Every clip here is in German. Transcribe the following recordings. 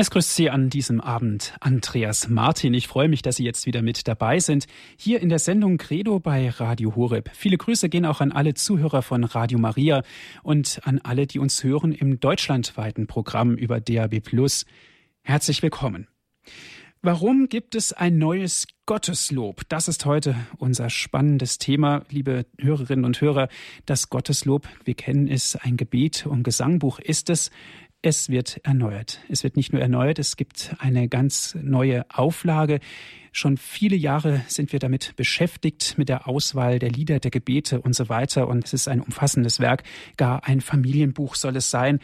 Es grüßt Sie an diesem Abend Andreas Martin. Ich freue mich, dass Sie jetzt wieder mit dabei sind. Hier in der Sendung Credo bei Radio Horeb. Viele Grüße gehen auch an alle Zuhörer von Radio Maria und an alle, die uns hören im deutschlandweiten Programm über DAB+. Herzlich willkommen. Warum gibt es ein neues Gotteslob? Das ist heute unser spannendes Thema, liebe Hörerinnen und Hörer. Das Gotteslob, wir kennen es, ein Gebet und Gesangbuch ist es. Es wird erneuert. Es wird nicht nur erneuert, es gibt eine ganz neue Auflage. Schon viele Jahre sind wir damit beschäftigt, mit der Auswahl der Lieder, der Gebete und so weiter. Und es ist ein umfassendes Werk. Gar ein Familienbuch soll es sein.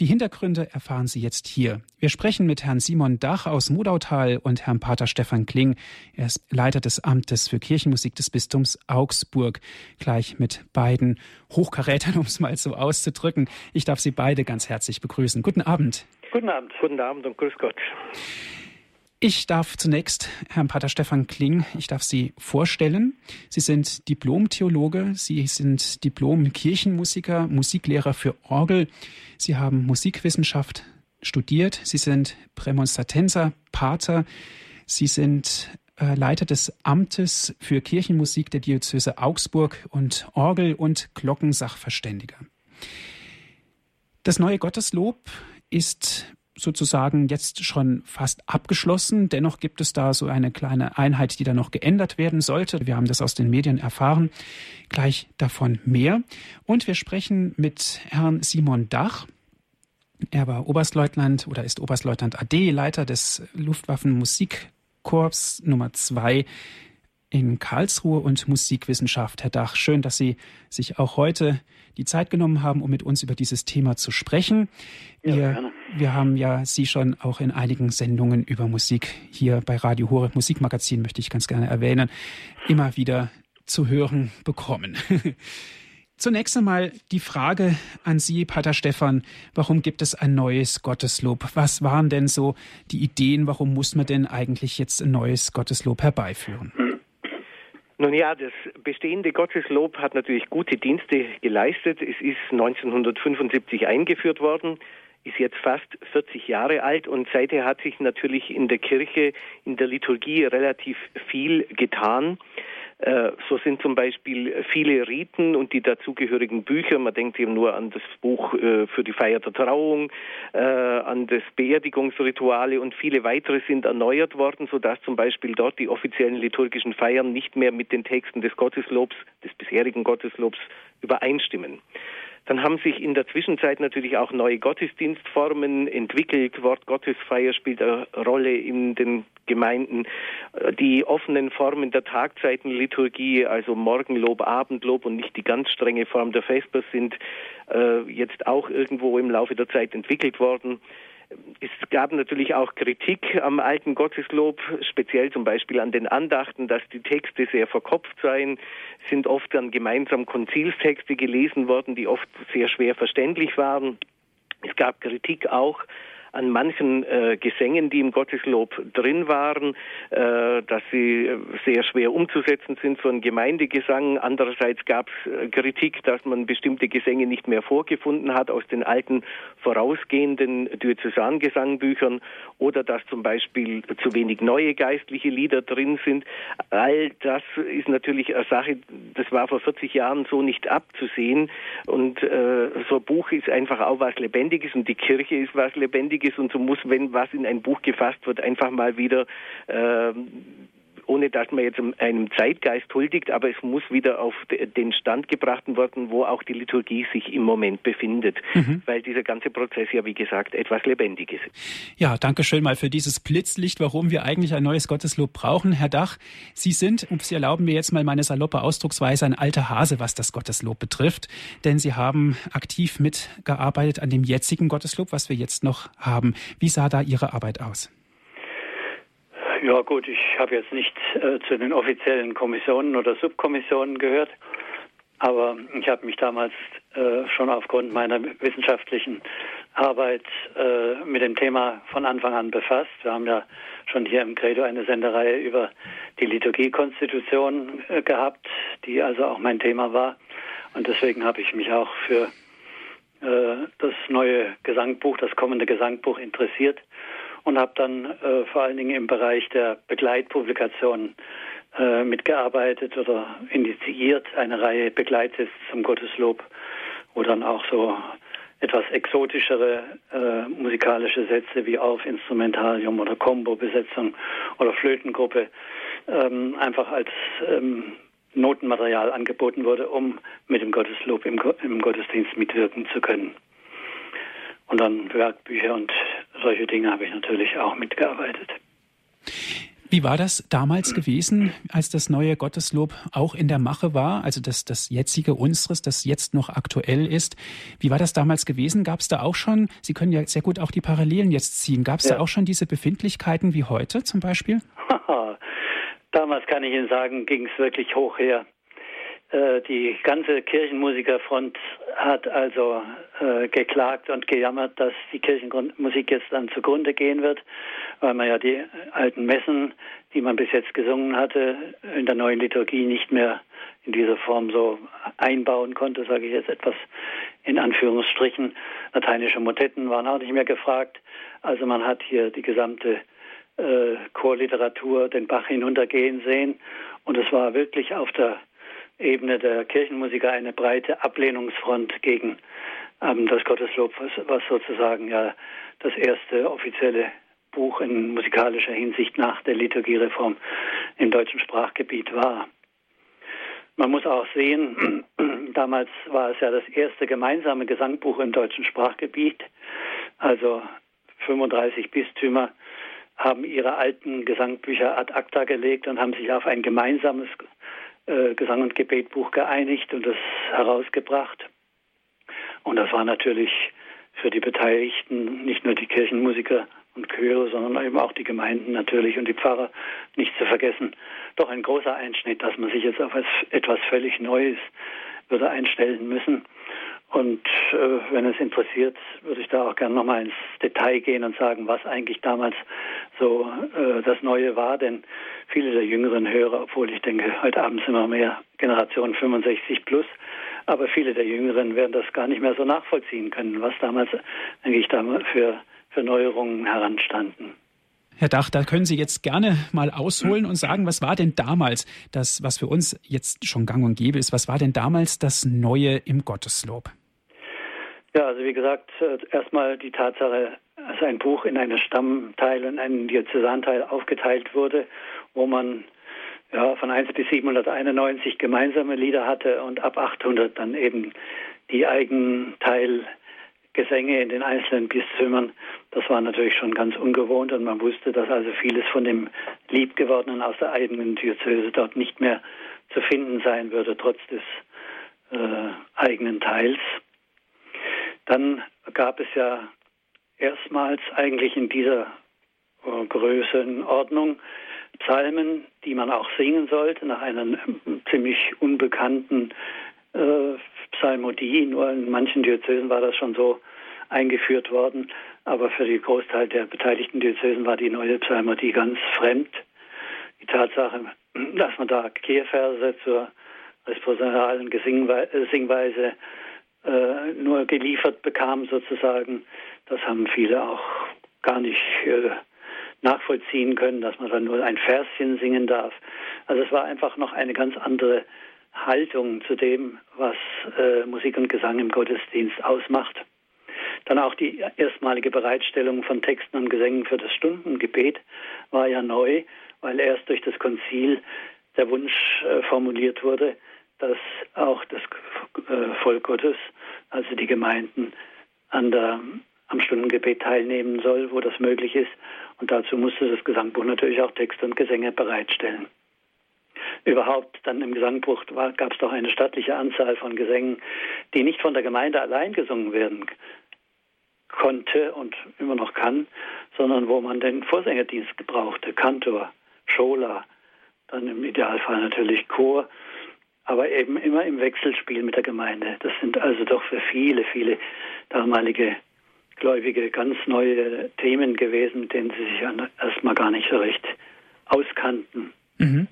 Die Hintergründe erfahren Sie jetzt hier. Wir sprechen mit Herrn Simon Dach aus Modautal und Herrn Pater Stefan Kling. Er ist Leiter des Amtes für Kirchenmusik des Bistums Augsburg. Gleich mit beiden Hochkarätern, um es mal so auszudrücken. Ich darf Sie beide ganz herzlich begrüßen. Guten Abend. Guten Abend. Guten Abend und grüß Gott. Ich darf zunächst Herrn Pater Stefan Kling, ich darf Sie vorstellen. Sie sind Diplom-Theologe, Sie sind Diplom-Kirchenmusiker, Musiklehrer für Orgel. Sie haben Musikwissenschaft studiert. Sie sind Prämonstratenser, Pater. Sie sind äh, Leiter des Amtes für Kirchenmusik der Diözese Augsburg und Orgel- und Glockensachverständiger. Das neue Gotteslob ist sozusagen jetzt schon fast abgeschlossen. Dennoch gibt es da so eine kleine Einheit, die da noch geändert werden sollte. Wir haben das aus den Medien erfahren. Gleich davon mehr. Und wir sprechen mit Herrn Simon Dach. Er war Oberstleutnant oder ist Oberstleutnant AD, Leiter des Luftwaffenmusikkorps Nummer zwei in Karlsruhe und Musikwissenschaft. Herr Dach, schön, dass Sie sich auch heute die Zeit genommen haben, um mit uns über dieses Thema zu sprechen. Wir, ja, wir haben ja Sie schon auch in einigen Sendungen über Musik hier bei Radio Horeb Musikmagazin, möchte ich ganz gerne erwähnen, immer wieder zu hören bekommen. Zunächst einmal die Frage an Sie, Pater Stefan, warum gibt es ein neues Gotteslob? Was waren denn so die Ideen? Warum muss man denn eigentlich jetzt ein neues Gotteslob herbeiführen? Nun ja, das bestehende Gotteslob hat natürlich gute Dienste geleistet. Es ist 1975 eingeführt worden, ist jetzt fast 40 Jahre alt und seither hat sich natürlich in der Kirche, in der Liturgie relativ viel getan. Äh, so sind zum Beispiel viele Riten und die dazugehörigen Bücher, man denkt eben nur an das Buch äh, für die Feier der Trauung, äh, an das Beerdigungsrituale und viele weitere sind erneuert worden, sodass zum Beispiel dort die offiziellen liturgischen Feiern nicht mehr mit den Texten des Gotteslobs, des bisherigen Gotteslobs übereinstimmen. Dann haben sich in der Zwischenzeit natürlich auch neue Gottesdienstformen entwickelt. Wort Gottesfeier spielt eine Rolle in den Gemeinden. Die offenen Formen der Tagzeitenliturgie, also Morgenlob, Abendlob und nicht die ganz strenge Form der Vesper sind äh, jetzt auch irgendwo im Laufe der Zeit entwickelt worden. Es gab natürlich auch Kritik am alten Gotteslob, speziell zum Beispiel an den Andachten, dass die Texte sehr verkopft seien, sind oft dann gemeinsam Konzilstexte gelesen worden, die oft sehr schwer verständlich waren. Es gab Kritik auch an manchen äh, Gesängen, die im Gotteslob drin waren, äh, dass sie sehr schwer umzusetzen sind für einen Gemeindegesang. Andererseits gab es äh, Kritik, dass man bestimmte Gesänge nicht mehr vorgefunden hat aus den alten vorausgehenden Diözesangesangbüchern oder dass zum Beispiel zu wenig neue geistliche Lieder drin sind. All das ist natürlich eine Sache, das war vor 40 Jahren so nicht abzusehen und äh, so ein Buch ist einfach auch was Lebendiges und die Kirche ist was Lebendiges ist und so muss, wenn was in ein Buch gefasst wird, einfach mal wieder äh, ohne dass man jetzt einem Zeitgeist huldigt, aber es muss wieder auf den Stand gebracht werden, wo auch die Liturgie sich im Moment befindet, mhm. weil dieser ganze Prozess ja, wie gesagt, etwas Lebendiges ist. Ja, danke schön mal für dieses Blitzlicht, warum wir eigentlich ein neues Gotteslob brauchen. Herr Dach, Sie sind, und Sie erlauben mir jetzt mal meine saloppe Ausdrucksweise, ein alter Hase, was das Gotteslob betrifft, denn Sie haben aktiv mitgearbeitet an dem jetzigen Gotteslob, was wir jetzt noch haben. Wie sah da Ihre Arbeit aus? Ja gut, ich habe jetzt nicht äh, zu den offiziellen Kommissionen oder Subkommissionen gehört, aber ich habe mich damals äh, schon aufgrund meiner wissenschaftlichen Arbeit äh, mit dem Thema von Anfang an befasst. Wir haben ja schon hier im Credo eine Sendereihe über die Liturgiekonstitution äh, gehabt, die also auch mein Thema war. Und deswegen habe ich mich auch für äh, das neue Gesangbuch, das kommende Gesangbuch interessiert und habe dann äh, vor allen Dingen im Bereich der Begleitpublikationen äh, mitgearbeitet oder initiiert eine Reihe Begleittests zum Gotteslob, wo dann auch so etwas exotischere äh, musikalische Sätze wie auf Instrumentarium oder Combo-Besetzung oder Flötengruppe ähm, einfach als ähm, Notenmaterial angeboten wurde, um mit dem Gotteslob im, im Gottesdienst mitwirken zu können. Und dann Werkbücher und solche Dinge habe ich natürlich auch mitgearbeitet. Wie war das damals gewesen, als das neue Gotteslob auch in der Mache war, also das, das jetzige unseres, das jetzt noch aktuell ist? Wie war das damals gewesen? Gab es da auch schon, Sie können ja sehr gut auch die Parallelen jetzt ziehen, gab es ja. da auch schon diese Befindlichkeiten wie heute zum Beispiel? damals kann ich Ihnen sagen, ging es wirklich hoch her. Äh, die ganze Kirchenmusikerfront hat also äh, geklagt und gejammert, dass die Kirchenmusik jetzt dann zugrunde gehen wird, weil man ja die alten Messen, die man bis jetzt gesungen hatte, in der neuen Liturgie nicht mehr in dieser Form so einbauen konnte, sage ich jetzt etwas in Anführungsstrichen. Lateinische Motetten waren auch nicht mehr gefragt. Also man hat hier die gesamte äh, Chorliteratur den Bach hinuntergehen sehen und es war wirklich auf der Ebene der Kirchenmusiker eine breite Ablehnungsfront gegen ähm, das Gotteslob, was, was sozusagen ja das erste offizielle Buch in musikalischer Hinsicht nach der Liturgiereform im deutschen Sprachgebiet war. Man muss auch sehen, damals war es ja das erste gemeinsame Gesangbuch im deutschen Sprachgebiet. Also 35 Bistümer haben ihre alten Gesangbücher ad acta gelegt und haben sich auf ein gemeinsames äh, Gesang- und Gebetbuch geeinigt und das herausgebracht. Und das war natürlich für die Beteiligten, nicht nur die Kirchenmusiker und Chöre, sondern eben auch die Gemeinden natürlich und die Pfarrer nicht zu vergessen, doch ein großer Einschnitt, dass man sich jetzt auf etwas völlig Neues würde einstellen müssen. Und äh, wenn es interessiert, würde ich da auch gerne nochmal ins Detail gehen und sagen, was eigentlich damals so äh, das Neue war. Denn viele der jüngeren Hörer, obwohl ich denke, heute Abend sind wir mehr Generation 65 plus, aber viele der Jüngeren werden das gar nicht mehr so nachvollziehen können, was damals eigentlich damals für, für Neuerungen heranstanden. Herr Dach, da können Sie jetzt gerne mal ausholen und sagen, was war denn damals das, was für uns jetzt schon gang und gäbe ist, was war denn damals das Neue im Gotteslob? Ja, also wie gesagt, äh, erstmal die Tatsache, dass ein Buch in einen Stammteil und einen Diözesanteil aufgeteilt wurde, wo man ja, von 1 bis 791 gemeinsame Lieder hatte und ab 800 dann eben die Eigenteil Gesänge in den einzelnen Bistümern. Das war natürlich schon ganz ungewohnt und man wusste, dass also vieles von dem Liebgewordenen aus der eigenen Diözese dort nicht mehr zu finden sein würde, trotz des äh, eigenen Teils. Dann gab es ja erstmals eigentlich in dieser äh, Größenordnung Psalmen, die man auch singen sollte, nach einer ziemlich unbekannten äh, Psalmodie. Nur in manchen Diözesen war das schon so eingeführt worden. Aber für den Großteil der beteiligten Diözesen war die neue Psalmodie ganz fremd. Die Tatsache, dass man da Kehrverse zur responsorialen Singweise äh, nur geliefert bekam, sozusagen, das haben viele auch gar nicht äh, nachvollziehen können, dass man dann nur ein Verschen singen darf. Also es war einfach noch eine ganz andere Haltung zu dem, was äh, Musik und Gesang im Gottesdienst ausmacht. Dann auch die erstmalige Bereitstellung von Texten und Gesängen für das Stundengebet war ja neu, weil erst durch das Konzil der Wunsch äh, formuliert wurde, dass auch das Volk Gottes, also die Gemeinden, an der, am Stundengebet teilnehmen soll, wo das möglich ist. Und dazu musste das Gesangbuch natürlich auch Texte und Gesänge bereitstellen. Überhaupt dann im Gesangbuch gab es doch eine stattliche Anzahl von Gesängen, die nicht von der Gemeinde allein gesungen werden konnte und immer noch kann, sondern wo man den Vorsängerdienst gebrauchte, Kantor, Schola, dann im Idealfall natürlich Chor, aber eben immer im Wechselspiel mit der Gemeinde. Das sind also doch für viele, viele damalige Gläubige ganz neue Themen gewesen, mit denen sie sich erstmal gar nicht so recht auskannten. Mhm.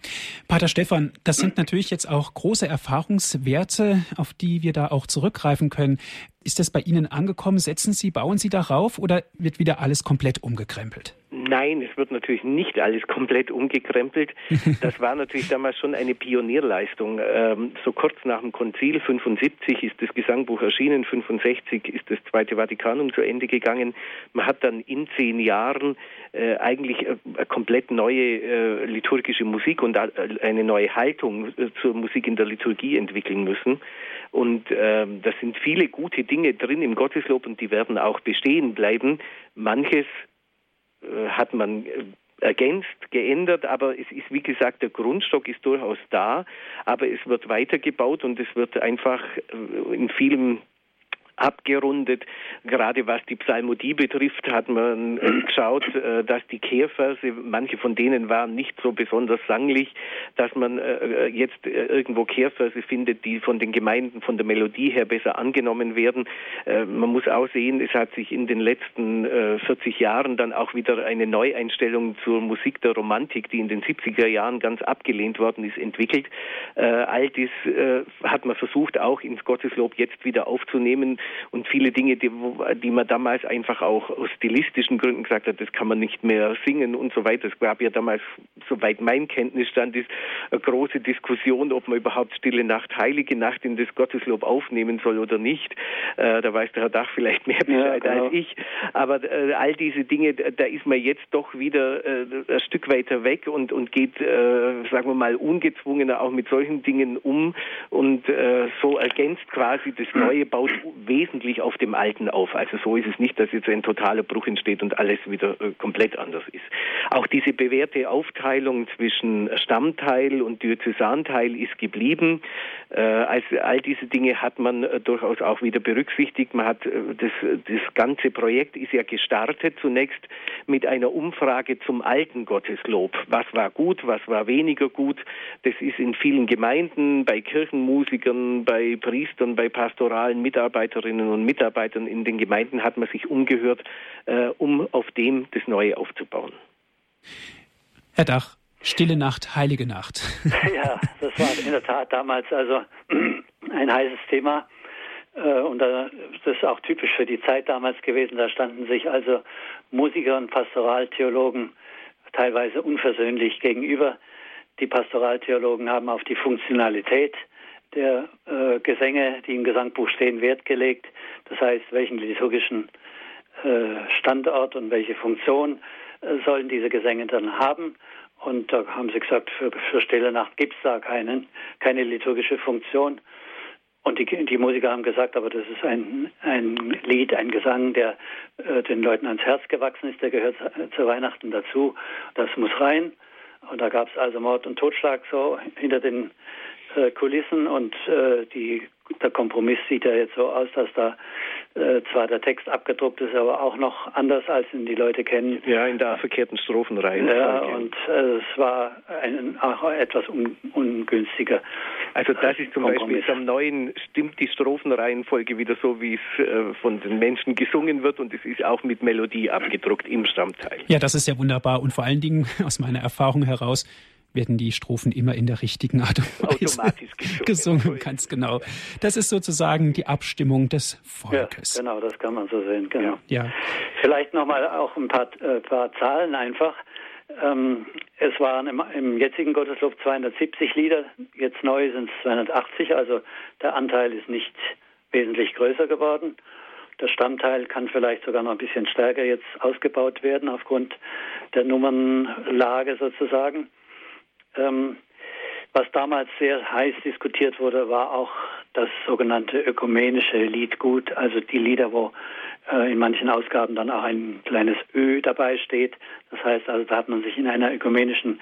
Pater Stefan, das sind natürlich jetzt auch große Erfahrungswerte, auf die wir da auch zurückgreifen können. Ist das bei Ihnen angekommen? Setzen Sie, bauen Sie darauf oder wird wieder alles komplett umgekrempelt? Nein, es wird natürlich nicht alles komplett umgekrempelt. Das war natürlich damals schon eine Pionierleistung. Ähm, so kurz nach dem Konzil 75 ist das Gesangbuch erschienen, 65 ist das Zweite Vatikanum zu Ende gegangen. Man hat dann in zehn Jahren äh, eigentlich äh, eine komplett neue äh, liturgische Musik und eine neue Haltung zur Musik in der Liturgie entwickeln müssen. Und äh, da sind viele gute Dinge drin im Gotteslob und die werden auch bestehen bleiben. Manches hat man äh, ergänzt, geändert, aber es ist wie gesagt, der Grundstock ist durchaus da, aber es wird weitergebaut und es wird einfach äh, in vielen abgerundet. Gerade was die Psalmodie betrifft, hat man äh, geschaut, äh, dass die Kehrverse, manche von denen waren nicht so besonders sanglich, dass man äh, jetzt irgendwo Kehrverse findet, die von den Gemeinden von der Melodie her besser angenommen werden. Man muss auch sehen, es hat sich in den letzten 40 Jahren dann auch wieder eine Neueinstellung zur Musik der Romantik, die in den 70er Jahren ganz abgelehnt worden ist, entwickelt. All dies hat man versucht, auch ins Gotteslob jetzt wieder aufzunehmen und viele Dinge, die, die man damals einfach auch aus stilistischen Gründen gesagt hat, das kann man nicht mehr singen und so weiter. Es gab ja damals, soweit mein Kenntnisstand ist, eine große Diskussion, ob man überhaupt Stille Nacht, Heilige Nacht in das Gotteslob aufnehmen soll oder nicht. Äh, da weiß der Herr Dach vielleicht mehr Bescheid ja, genau. als ich. Aber äh, all diese Dinge, da ist man jetzt doch wieder äh, ein Stück weiter weg und, und geht, äh, sagen wir mal, ungezwungener auch mit solchen Dingen um und äh, so ergänzt quasi das Neue, baut wesentlich auf dem Alten auf. Also so ist es nicht, dass jetzt ein totaler Bruch entsteht und alles wieder äh, komplett anders ist. Auch diese bewährte Aufteilung zwischen Stammteil und Diözesanteil ist geblieben. Also all diese Dinge hat man äh, durchaus auch wieder berücksichtigt. Man hat das, das ganze Projekt ist ja gestartet zunächst mit einer Umfrage zum alten Gotteslob. Was war gut, was war weniger gut? Das ist in vielen Gemeinden, bei Kirchenmusikern, bei Priestern, bei pastoralen Mitarbeiterinnen Mitarbeiterinnen und Mitarbeitern in den Gemeinden hat man sich umgehört, äh, um auf dem das Neue aufzubauen. Herr Dach, Stille Nacht, Heilige Nacht. ja, das war in der Tat damals also ein heißes Thema. Äh, und das ist auch typisch für die Zeit damals gewesen. Da standen sich also Musiker und Pastoraltheologen teilweise unversöhnlich gegenüber. Die Pastoraltheologen haben auf die Funktionalität der äh, Gesänge, die im Gesangbuch stehen, Wert gelegt. Das heißt, welchen liturgischen äh, Standort und welche Funktion äh, sollen diese Gesänge dann haben. Und da haben sie gesagt, für, für Stille Nacht gibt es da keinen, keine liturgische Funktion. Und die, die, Musiker haben gesagt, aber das ist ein, ein Lied, ein Gesang, der äh, den Leuten ans Herz gewachsen ist, der gehört zu Weihnachten dazu. Das muss rein. Und da gab es also Mord und Totschlag so hinter den äh, Kulissen und äh, die, der Kompromiss sieht ja jetzt so aus, dass da äh, zwar der Text abgedruckt ist, aber auch noch anders, als ihn die Leute kennen. Ja, in der verkehrten Strophenreihe. Ja, und äh, es war ein, auch etwas un, ungünstiger. Also das ist zum Kompromiss. Beispiel am neuen stimmt die Strophenreihenfolge wieder so, wie es äh, von den Menschen gesungen wird und es ist auch mit Melodie abgedruckt im Stammteil. Ja, das ist ja wunderbar und vor allen Dingen aus meiner Erfahrung heraus werden die Strophen immer in der richtigen Art und Weise gesungen. gesungen. Ganz genau. Das ist sozusagen die Abstimmung des Volkes. Ja, genau, das kann man so sehen. Genau. Ja. Vielleicht nochmal auch ein paar, äh, paar Zahlen einfach. Ähm, es waren im, im, jetzigen Gotteslob 270 Lieder, jetzt neu sind es 280, also der Anteil ist nicht wesentlich größer geworden. Der Stammteil kann vielleicht sogar noch ein bisschen stärker jetzt ausgebaut werden aufgrund der Nummernlage sozusagen. Ähm, was damals sehr heiß diskutiert wurde, war auch das sogenannte ökumenische Liedgut, also die Lieder, wo äh, in manchen Ausgaben dann auch ein kleines Ö dabei steht. Das heißt also, da hat man sich in einer ökumenischen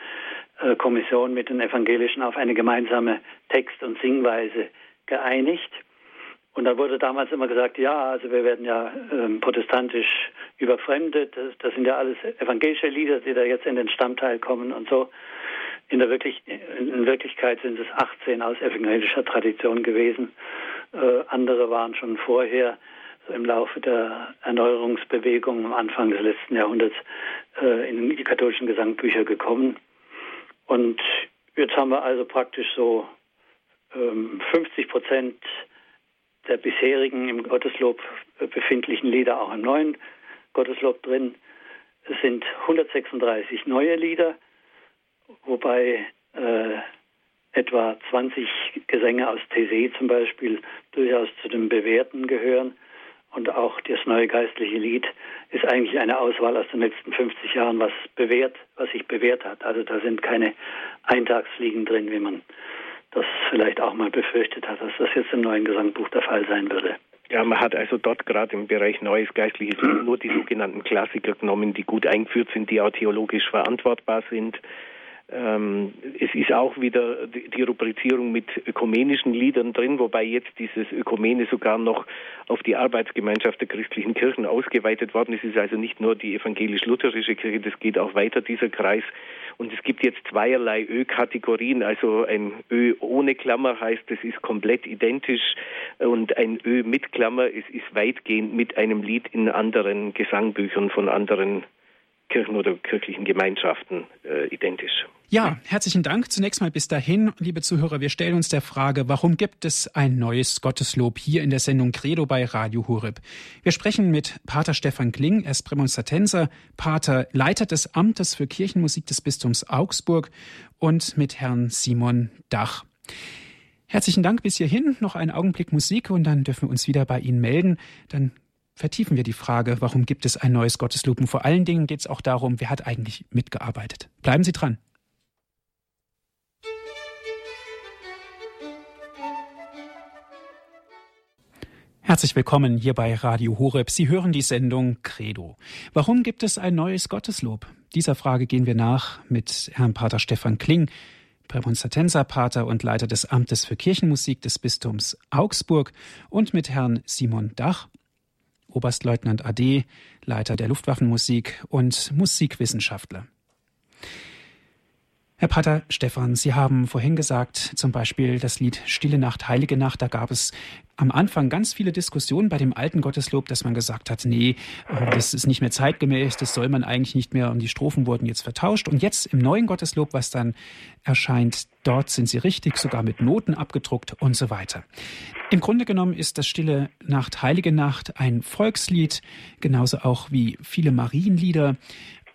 äh, Kommission mit den Evangelischen auf eine gemeinsame Text- und Singweise geeinigt. Und da wurde damals immer gesagt, ja, also wir werden ja ähm, protestantisch überfremdet, das, das sind ja alles evangelische Lieder, die da jetzt in den Stammteil kommen und so. In, der wirklich, in Wirklichkeit sind es 18 aus evangelischer Tradition gewesen. Äh, andere waren schon vorher so im Laufe der Erneuerungsbewegung am Anfang des letzten Jahrhunderts äh, in die katholischen Gesangbücher gekommen. Und jetzt haben wir also praktisch so ähm, 50 Prozent der bisherigen im Gotteslob befindlichen Lieder auch im neuen Gotteslob drin. Es sind 136 neue Lieder, wobei äh, etwa 20 Gesänge aus TC zum Beispiel durchaus zu den bewährten gehören. Und auch das neue geistliche Lied ist eigentlich eine Auswahl aus den letzten 50 Jahren, was bewährt, was sich bewährt hat. Also da sind keine Eintagsfliegen drin, wie man das vielleicht auch mal befürchtet hat, dass das jetzt im neuen Gesangbuch der Fall sein würde. Ja, man hat also dort gerade im Bereich Neues Geistliches nur die sogenannten Klassiker genommen, die gut eingeführt sind, die auch theologisch verantwortbar sind. Ähm, es ist auch wieder die Rubrizierung mit ökumenischen Liedern drin, wobei jetzt dieses Ökumene sogar noch auf die Arbeitsgemeinschaft der christlichen Kirchen ausgeweitet worden ist. Es ist also nicht nur die evangelisch-lutherische Kirche, das geht auch weiter, dieser Kreis. Und es gibt jetzt zweierlei Ö-Kategorien. Also ein Ö ohne Klammer heißt, es ist komplett identisch und ein Ö mit Klammer, es ist weitgehend mit einem Lied in anderen Gesangbüchern von anderen Kirchen oder kirchlichen Gemeinschaften äh, identisch. Ja, herzlichen Dank zunächst mal bis dahin, liebe Zuhörer. Wir stellen uns der Frage, warum gibt es ein neues Gotteslob hier in der Sendung Credo bei Radio Horeb? Wir sprechen mit Pater Stefan Kling, er ist Prämonstratenser, Pater, Leiter des Amtes für Kirchenmusik des Bistums Augsburg und mit Herrn Simon Dach. Herzlichen Dank bis hierhin. Noch einen Augenblick Musik und dann dürfen wir uns wieder bei Ihnen melden. Dann vertiefen wir die Frage, warum gibt es ein neues Gotteslob? Und vor allen Dingen geht es auch darum, wer hat eigentlich mitgearbeitet. Bleiben Sie dran. Herzlich willkommen hier bei Radio Horeb. Sie hören die Sendung Credo. Warum gibt es ein neues Gotteslob? Dieser Frage gehen wir nach mit Herrn Pater Stefan Kling, Prämonstratenserpater und Leiter des Amtes für Kirchenmusik des Bistums Augsburg und mit Herrn Simon Dach, Oberstleutnant AD, Leiter der Luftwaffenmusik und Musikwissenschaftler. Herr Pater Stefan, Sie haben vorhin gesagt, zum Beispiel das Lied Stille Nacht, Heilige Nacht, da gab es am Anfang ganz viele Diskussionen bei dem alten Gotteslob, dass man gesagt hat, nee, äh, das ist nicht mehr zeitgemäß, das soll man eigentlich nicht mehr und die Strophen wurden jetzt vertauscht. Und jetzt im neuen Gotteslob, was dann erscheint, dort sind sie richtig, sogar mit Noten abgedruckt und so weiter. Im Grunde genommen ist das Stille Nacht, Heilige Nacht ein Volkslied, genauso auch wie viele Marienlieder.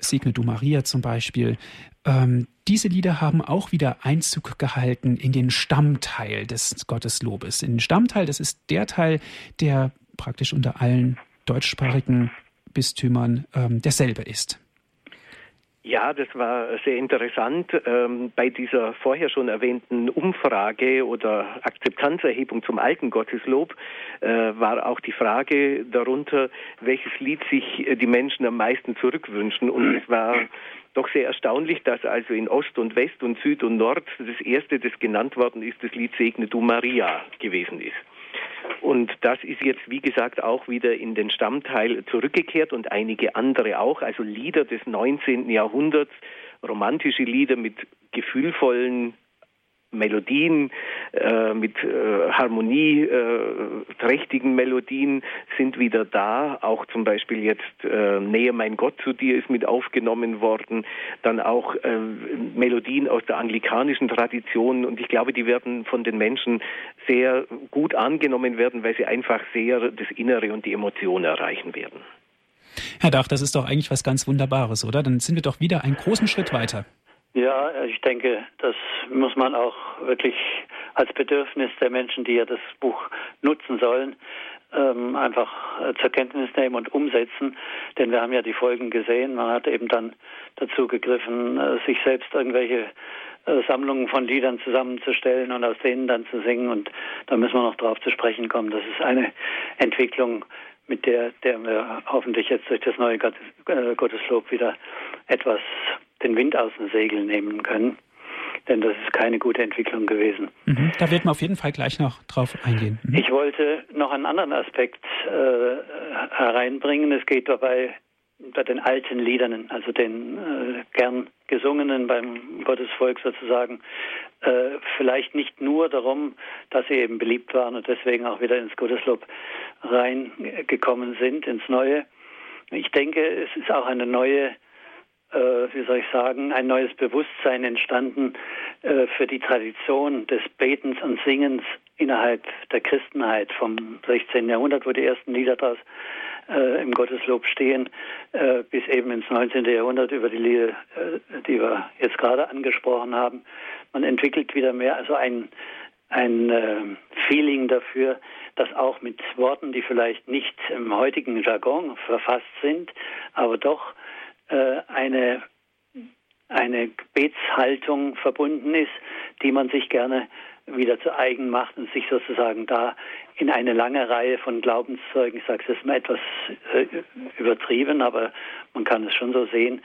Segne du Maria zum Beispiel. Ähm, diese Lieder haben auch wieder Einzug gehalten in den Stammteil des Gotteslobes. In den Stammteil, das ist der Teil, der praktisch unter allen deutschsprachigen Bistümern ähm, derselbe ist. Ja, das war sehr interessant. Ähm, bei dieser vorher schon erwähnten Umfrage oder Akzeptanzerhebung zum alten Gotteslob äh, war auch die Frage darunter, welches Lied sich äh, die Menschen am meisten zurückwünschen. Und es war doch sehr erstaunlich, dass also in Ost und West und Süd und Nord das erste, das genannt worden ist, das Lied Segne du Maria gewesen ist. Und das ist jetzt, wie gesagt, auch wieder in den Stammteil zurückgekehrt und einige andere auch, also Lieder des 19. Jahrhunderts, romantische Lieder mit gefühlvollen Melodien, äh, mit äh, harmonieträchtigen äh, Melodien sind wieder da. Auch zum Beispiel jetzt äh, Nähe mein Gott zu dir ist mit aufgenommen worden. Dann auch äh, Melodien aus der anglikanischen Tradition. Und ich glaube, die werden von den Menschen sehr gut angenommen werden, weil sie einfach sehr das Innere und die Emotionen erreichen werden. Herr Dach, das ist doch eigentlich was ganz Wunderbares, oder? Dann sind wir doch wieder einen großen Schritt weiter. Ja, ich denke, das muss man auch wirklich als Bedürfnis der Menschen, die ja das Buch nutzen sollen, ähm, einfach äh, zur Kenntnis nehmen und umsetzen. Denn wir haben ja die Folgen gesehen. Man hat eben dann dazu gegriffen, äh, sich selbst irgendwelche äh, Sammlungen von Liedern zusammenzustellen und aus denen dann zu singen. Und da müssen wir noch drauf zu sprechen kommen. Das ist eine Entwicklung, mit der, der wir hoffentlich jetzt durch das neue Gotteslob wieder etwas den Wind aus den Segeln nehmen können. Denn das ist keine gute Entwicklung gewesen. Mhm, da wird man auf jeden Fall gleich noch drauf eingehen. Mhm. Ich wollte noch einen anderen Aspekt äh, hereinbringen. Es geht dabei bei den alten Liedern, also den äh, gern gesungenen beim Gottesvolk sozusagen, äh, vielleicht nicht nur darum, dass sie eben beliebt waren und deswegen auch wieder ins Gotteslob reingekommen sind, ins Neue. Ich denke, es ist auch eine neue wie soll ich sagen, ein neues Bewusstsein entstanden äh, für die Tradition des Betens und Singens innerhalb der Christenheit vom 16. Jahrhundert, wo die ersten Lieder daraus äh, im Gotteslob stehen, äh, bis eben ins 19. Jahrhundert über die Lieder, äh, die wir jetzt gerade angesprochen haben. Man entwickelt wieder mehr also ein, ein äh, Feeling dafür, dass auch mit Worten, die vielleicht nicht im heutigen Jargon verfasst sind, aber doch äh, eine eine Gebetshaltung verbunden ist, die man sich gerne wieder zu eigen macht und sich sozusagen da in eine lange Reihe von Glaubenszeugen, ich sage es jetzt mal etwas äh, übertrieben, aber man kann es schon so sehen,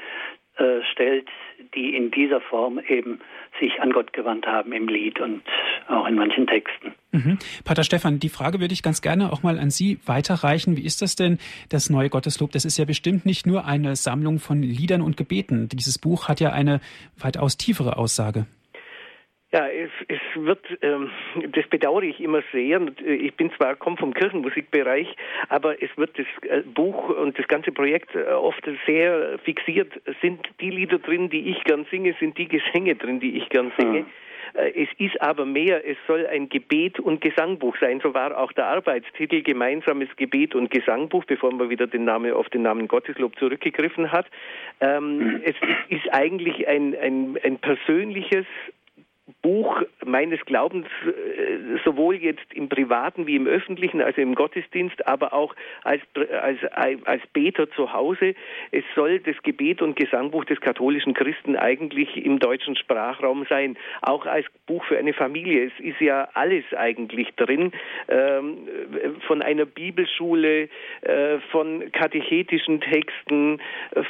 äh, stellt, die in dieser Form eben sich an Gott gewandt haben im Lied und auch in manchen Texten. Mhm. Pater Stefan, die Frage würde ich ganz gerne auch mal an Sie weiterreichen. Wie ist das denn, das neue Gotteslob? Das ist ja bestimmt nicht nur eine Sammlung von Liedern und Gebeten. Dieses Buch hat ja eine weitaus tiefere Aussage. Ja, es, es wird, ähm, das bedauere ich immer sehr. Ich bin zwar, komme vom Kirchenmusikbereich, aber es wird das äh, Buch und das ganze Projekt äh, oft sehr fixiert. Sind die Lieder drin, die ich gern singe, sind die Gesänge drin, die ich gern singe. Mhm. Es ist aber mehr, es soll ein Gebet und Gesangbuch sein. So war auch der Arbeitstitel Gemeinsames Gebet und Gesangbuch, bevor man wieder den Namen auf den Namen Gotteslob zurückgegriffen hat. Ähm, mhm. es ist eigentlich ein, ein, ein persönliches Buch meines Glaubens äh, sowohl jetzt im privaten wie im öffentlichen, also im Gottesdienst, aber auch als, als, als Beter zu Hause. Es soll das Gebet und Gesangbuch des katholischen Christen eigentlich im deutschen Sprachraum sein, auch als Buch für eine Familie. Es ist ja alles eigentlich drin, ähm, von einer Bibelschule, äh, von katechetischen Texten,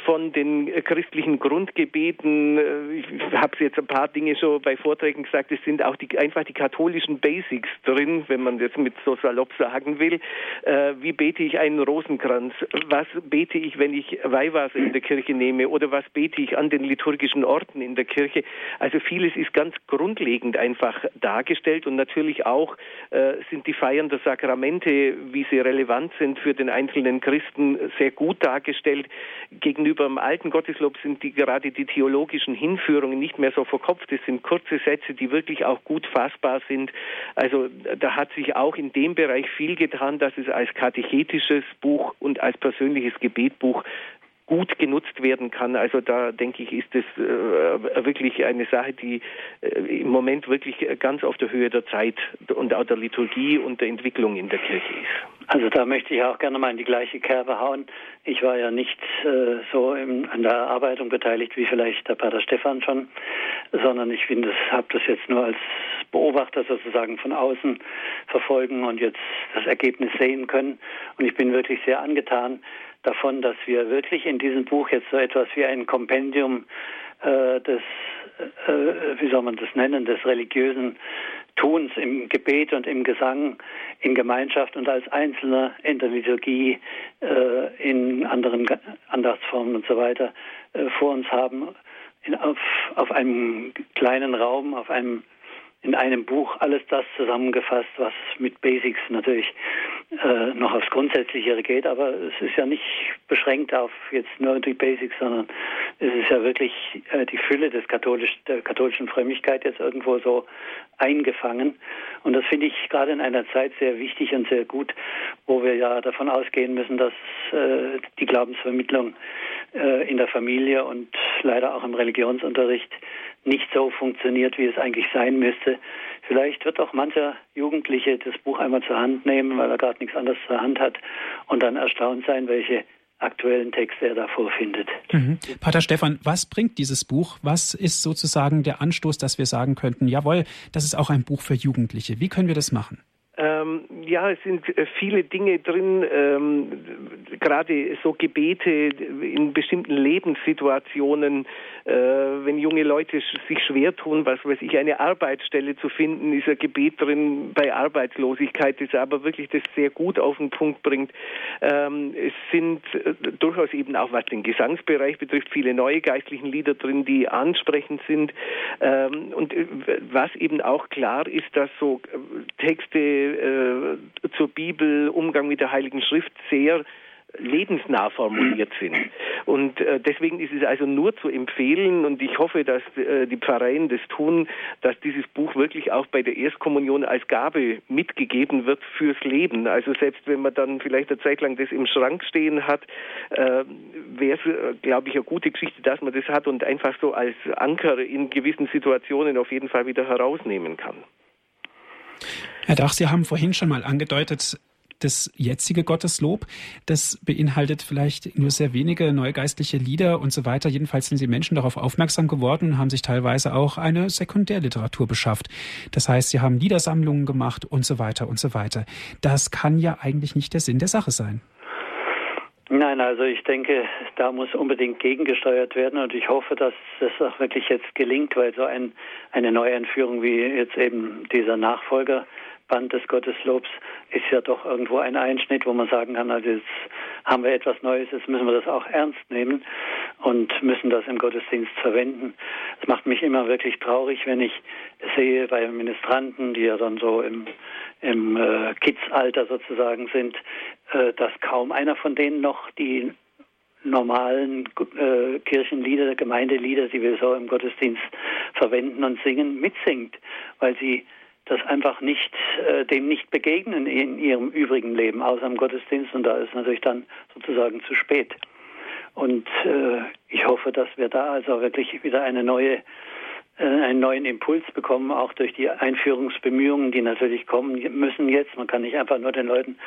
von den christlichen Grundgebeten. Äh, ich habe jetzt ein paar Dinge schon bei Vorträgen Vorträgen gesagt, es sind auch die, einfach die katholischen Basics drin, wenn man das mit so salopp sagen will. Äh, wie bete ich einen Rosenkranz? Was bete ich, wenn ich Weihwasser in der Kirche nehme? Oder was bete ich an den liturgischen Orten in der Kirche? Also vieles ist ganz grundlegend einfach dargestellt und natürlich auch äh, sind die Feiern der Sakramente, wie sie relevant sind für den einzelnen Christen, sehr gut dargestellt. Gegenüber dem alten Gotteslob sind die gerade die theologischen Hinführungen nicht mehr so verkopft. Es sind kurze Sätze Sätze, die wirklich auch gut fassbar sind. Also da hat sich auch in dem Bereich viel getan, dass es als katechetisches Buch und als persönliches Gebetbuch gut genutzt werden kann. Also da denke ich, ist es äh, wirklich eine Sache, die äh, im Moment wirklich ganz auf der Höhe der Zeit und auch der Liturgie und der Entwicklung in der Kirche ist. Also da möchte ich auch gerne mal in die gleiche Kerbe hauen. Ich war ja nicht äh, so im, an der Erarbeitung beteiligt wie vielleicht der Pater Stefan schon, sondern ich finde, habe das jetzt nur als Beobachter sozusagen von außen verfolgen und jetzt das Ergebnis sehen können. Und ich bin wirklich sehr angetan davon, dass wir wirklich in diesem Buch jetzt so etwas wie ein Kompendium äh, des, äh, wie soll man das nennen, des religiösen Tuns im Gebet und im Gesang, in Gemeinschaft und als Einzelner in der Liturgie, äh, in anderen Andachtsformen und so weiter äh, vor uns haben, in, auf, auf einem kleinen Raum, auf einem in einem Buch alles das zusammengefasst, was mit Basics natürlich äh, noch aufs Grundsätzlichere geht, aber es ist ja nicht beschränkt auf jetzt nur die Basics, sondern es ist ja wirklich äh, die Fülle des katholisch, der katholischen Frömmigkeit jetzt irgendwo so eingefangen. Und das finde ich gerade in einer Zeit sehr wichtig und sehr gut, wo wir ja davon ausgehen müssen, dass äh, die Glaubensvermittlung in der Familie und leider auch im Religionsunterricht nicht so funktioniert, wie es eigentlich sein müsste. Vielleicht wird auch mancher Jugendliche das Buch einmal zur Hand nehmen, weil er gerade nichts anderes zur Hand hat und dann erstaunt sein, welche aktuellen Texte er da vorfindet. Mhm. Pater Stefan, was bringt dieses Buch? Was ist sozusagen der Anstoß, dass wir sagen könnten, jawohl, das ist auch ein Buch für Jugendliche. Wie können wir das machen? Ähm, ja, es sind äh, viele Dinge drin, ähm, gerade so Gebete in bestimmten Lebenssituationen, äh, wenn junge Leute sich schwer tun, was weiß ich, eine Arbeitsstelle zu finden, ist ein Gebet drin bei Arbeitslosigkeit, das aber wirklich das sehr gut auf den Punkt bringt. Ähm, es sind äh, durchaus eben auch, was den Gesangsbereich betrifft, viele neue geistlichen Lieder drin, die ansprechend sind. Ähm, und äh, was eben auch klar ist, dass so Texte äh, zur Bibel, Umgang mit der Heiligen Schrift sehr lebensnah formuliert sind. Und äh, deswegen ist es also nur zu empfehlen und ich hoffe, dass äh, die Pfarreien das tun, dass dieses Buch wirklich auch bei der Erstkommunion als Gabe mitgegeben wird fürs Leben. Also selbst wenn man dann vielleicht eine Zeit lang das im Schrank stehen hat, äh, wäre es, äh, glaube ich, eine gute Geschichte, dass man das hat und einfach so als Anker in gewissen Situationen auf jeden Fall wieder herausnehmen kann. Herr Dach, Sie haben vorhin schon mal angedeutet, das jetzige Gotteslob, das beinhaltet vielleicht nur sehr wenige neugeistliche Lieder und so weiter. Jedenfalls sind die Menschen darauf aufmerksam geworden und haben sich teilweise auch eine Sekundärliteratur beschafft. Das heißt, sie haben Liedersammlungen gemacht und so weiter und so weiter. Das kann ja eigentlich nicht der Sinn der Sache sein. Nein, also ich denke, da muss unbedingt gegengesteuert werden und ich hoffe, dass das auch wirklich jetzt gelingt, weil so ein, eine Neueinführung wie jetzt eben dieser Nachfolger Band des Gotteslobs ist ja doch irgendwo ein Einschnitt, wo man sagen kann, also jetzt haben wir etwas Neues, jetzt müssen wir das auch ernst nehmen und müssen das im Gottesdienst verwenden. Es macht mich immer wirklich traurig, wenn ich sehe bei Ministranten, die ja dann so im, im äh, Kidsalter sozusagen sind, äh, dass kaum einer von denen noch die normalen äh, Kirchenlieder, Gemeindelieder, die wir so im Gottesdienst verwenden und singen, mitsingt, weil sie das einfach nicht, äh, dem nicht begegnen in ihrem übrigen Leben, außer im Gottesdienst. Und da ist natürlich dann sozusagen zu spät. Und äh, ich hoffe, dass wir da also wirklich wieder eine neue, äh, einen neuen Impuls bekommen, auch durch die Einführungsbemühungen, die natürlich kommen müssen jetzt. Man kann nicht einfach nur den Leuten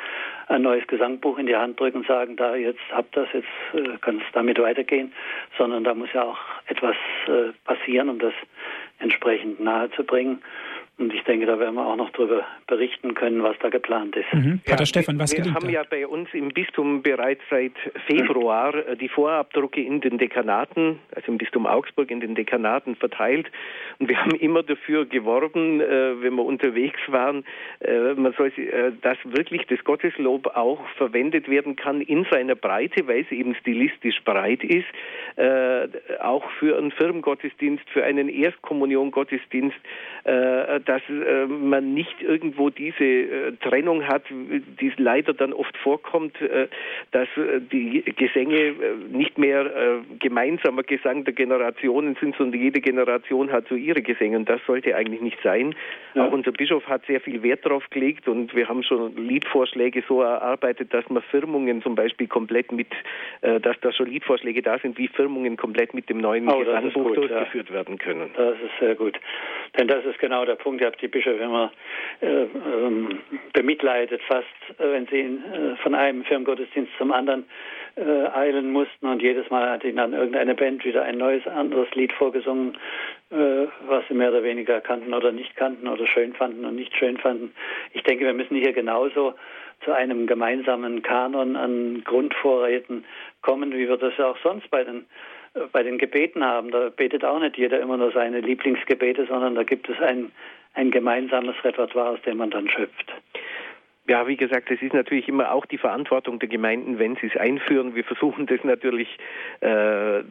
ein neues Gesangbuch in die Hand drücken und sagen, da jetzt habt das, jetzt äh, kann es damit weitergehen, sondern da muss ja auch etwas äh, passieren, um das entsprechend nahezubringen. Und ich denke, da werden wir auch noch darüber berichten können, was da geplant ist. Mhm. Pater ja, Stefan, was Wir haben ja bei uns im Bistum bereits seit Februar äh, die Vorabdrucke in den Dekanaten, also im Bistum Augsburg in den Dekanaten verteilt. Und wir haben immer dafür geworben, äh, wenn wir unterwegs waren, äh, man soll, dass wirklich das Gotteslob auch verwendet werden kann in seiner Breite, weil es eben stilistisch breit ist, auch für einen Firmengottesdienst, für einen Erstkommuniongottesdienst dass äh, man nicht irgendwo diese äh, Trennung hat, die leider dann oft vorkommt, äh, dass äh, die Gesänge äh, nicht mehr äh, gemeinsamer Gesang der Generationen sind, sondern jede Generation hat so ihre Gesänge. Und das sollte eigentlich nicht sein. Ja. Auch unser Bischof hat sehr viel Wert darauf gelegt und wir haben schon Liedvorschläge so erarbeitet, dass man Firmungen zum Beispiel komplett mit, dass da schon Liedvorschläge da sind, wie Firmungen komplett mit dem neuen oh, Gesangbuch durchgeführt ja. werden können. Das ist sehr gut. Denn das ist genau der Punkt. Ihr habt die Bischöfe immer äh, ähm, bemitleidet, fast, äh, wenn sie in, äh, von einem Firmengottesdienst zum anderen äh, eilen mussten. Und jedes Mal hat ihnen dann irgendeine Band wieder ein neues, anderes Lied vorgesungen, äh, was sie mehr oder weniger kannten oder nicht kannten oder schön fanden und nicht schön fanden. Ich denke, wir müssen hier genauso zu einem gemeinsamen Kanon an Grundvorräten kommen, wie wir das ja auch sonst bei den bei den Gebeten haben. Da betet auch nicht jeder immer nur seine Lieblingsgebete, sondern da gibt es ein, ein gemeinsames Repertoire, aus dem man dann schöpft. Ja, wie gesagt, es ist natürlich immer auch die Verantwortung der Gemeinden, wenn sie es einführen. Wir versuchen das natürlich äh,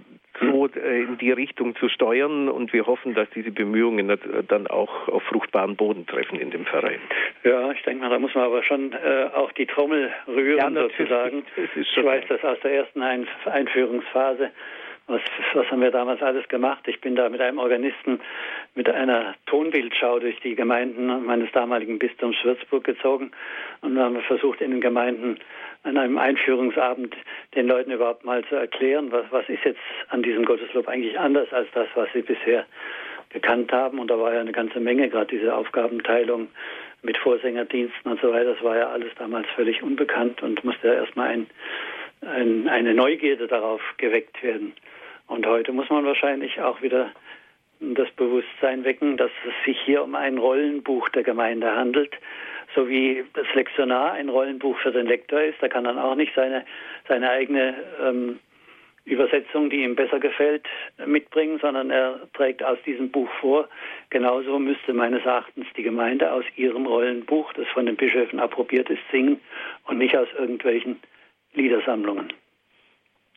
so äh, in die Richtung zu steuern und wir hoffen, dass diese Bemühungen dann auch auf fruchtbaren Boden treffen in dem Verein. Ja, ich denke mal, da muss man aber schon äh, auch die Trommel rühren ja, sozusagen. Ich weiß das aus der ersten Einführungsphase was, was haben wir damals alles gemacht? Ich bin da mit einem Organisten mit einer Tonbildschau durch die Gemeinden meines damaligen Bistums Würzburg gezogen und haben versucht, in den Gemeinden an einem Einführungsabend den Leuten überhaupt mal zu erklären, was, was ist jetzt an diesem Gotteslob eigentlich anders als das, was sie bisher gekannt haben. Und da war ja eine ganze Menge, gerade diese Aufgabenteilung mit Vorsängerdiensten und so weiter. Das war ja alles damals völlig unbekannt und musste ja erstmal ein, eine Neugierde darauf geweckt werden. Und heute muss man wahrscheinlich auch wieder das Bewusstsein wecken, dass es sich hier um ein Rollenbuch der Gemeinde handelt, so wie das Lektionar ein Rollenbuch für den Lektor ist. Da kann dann auch nicht seine, seine eigene ähm, Übersetzung, die ihm besser gefällt, mitbringen, sondern er trägt aus diesem Buch vor. Genauso müsste meines Erachtens die Gemeinde aus ihrem Rollenbuch, das von den Bischöfen approbiert ist, singen und nicht aus irgendwelchen Liedersammlungen.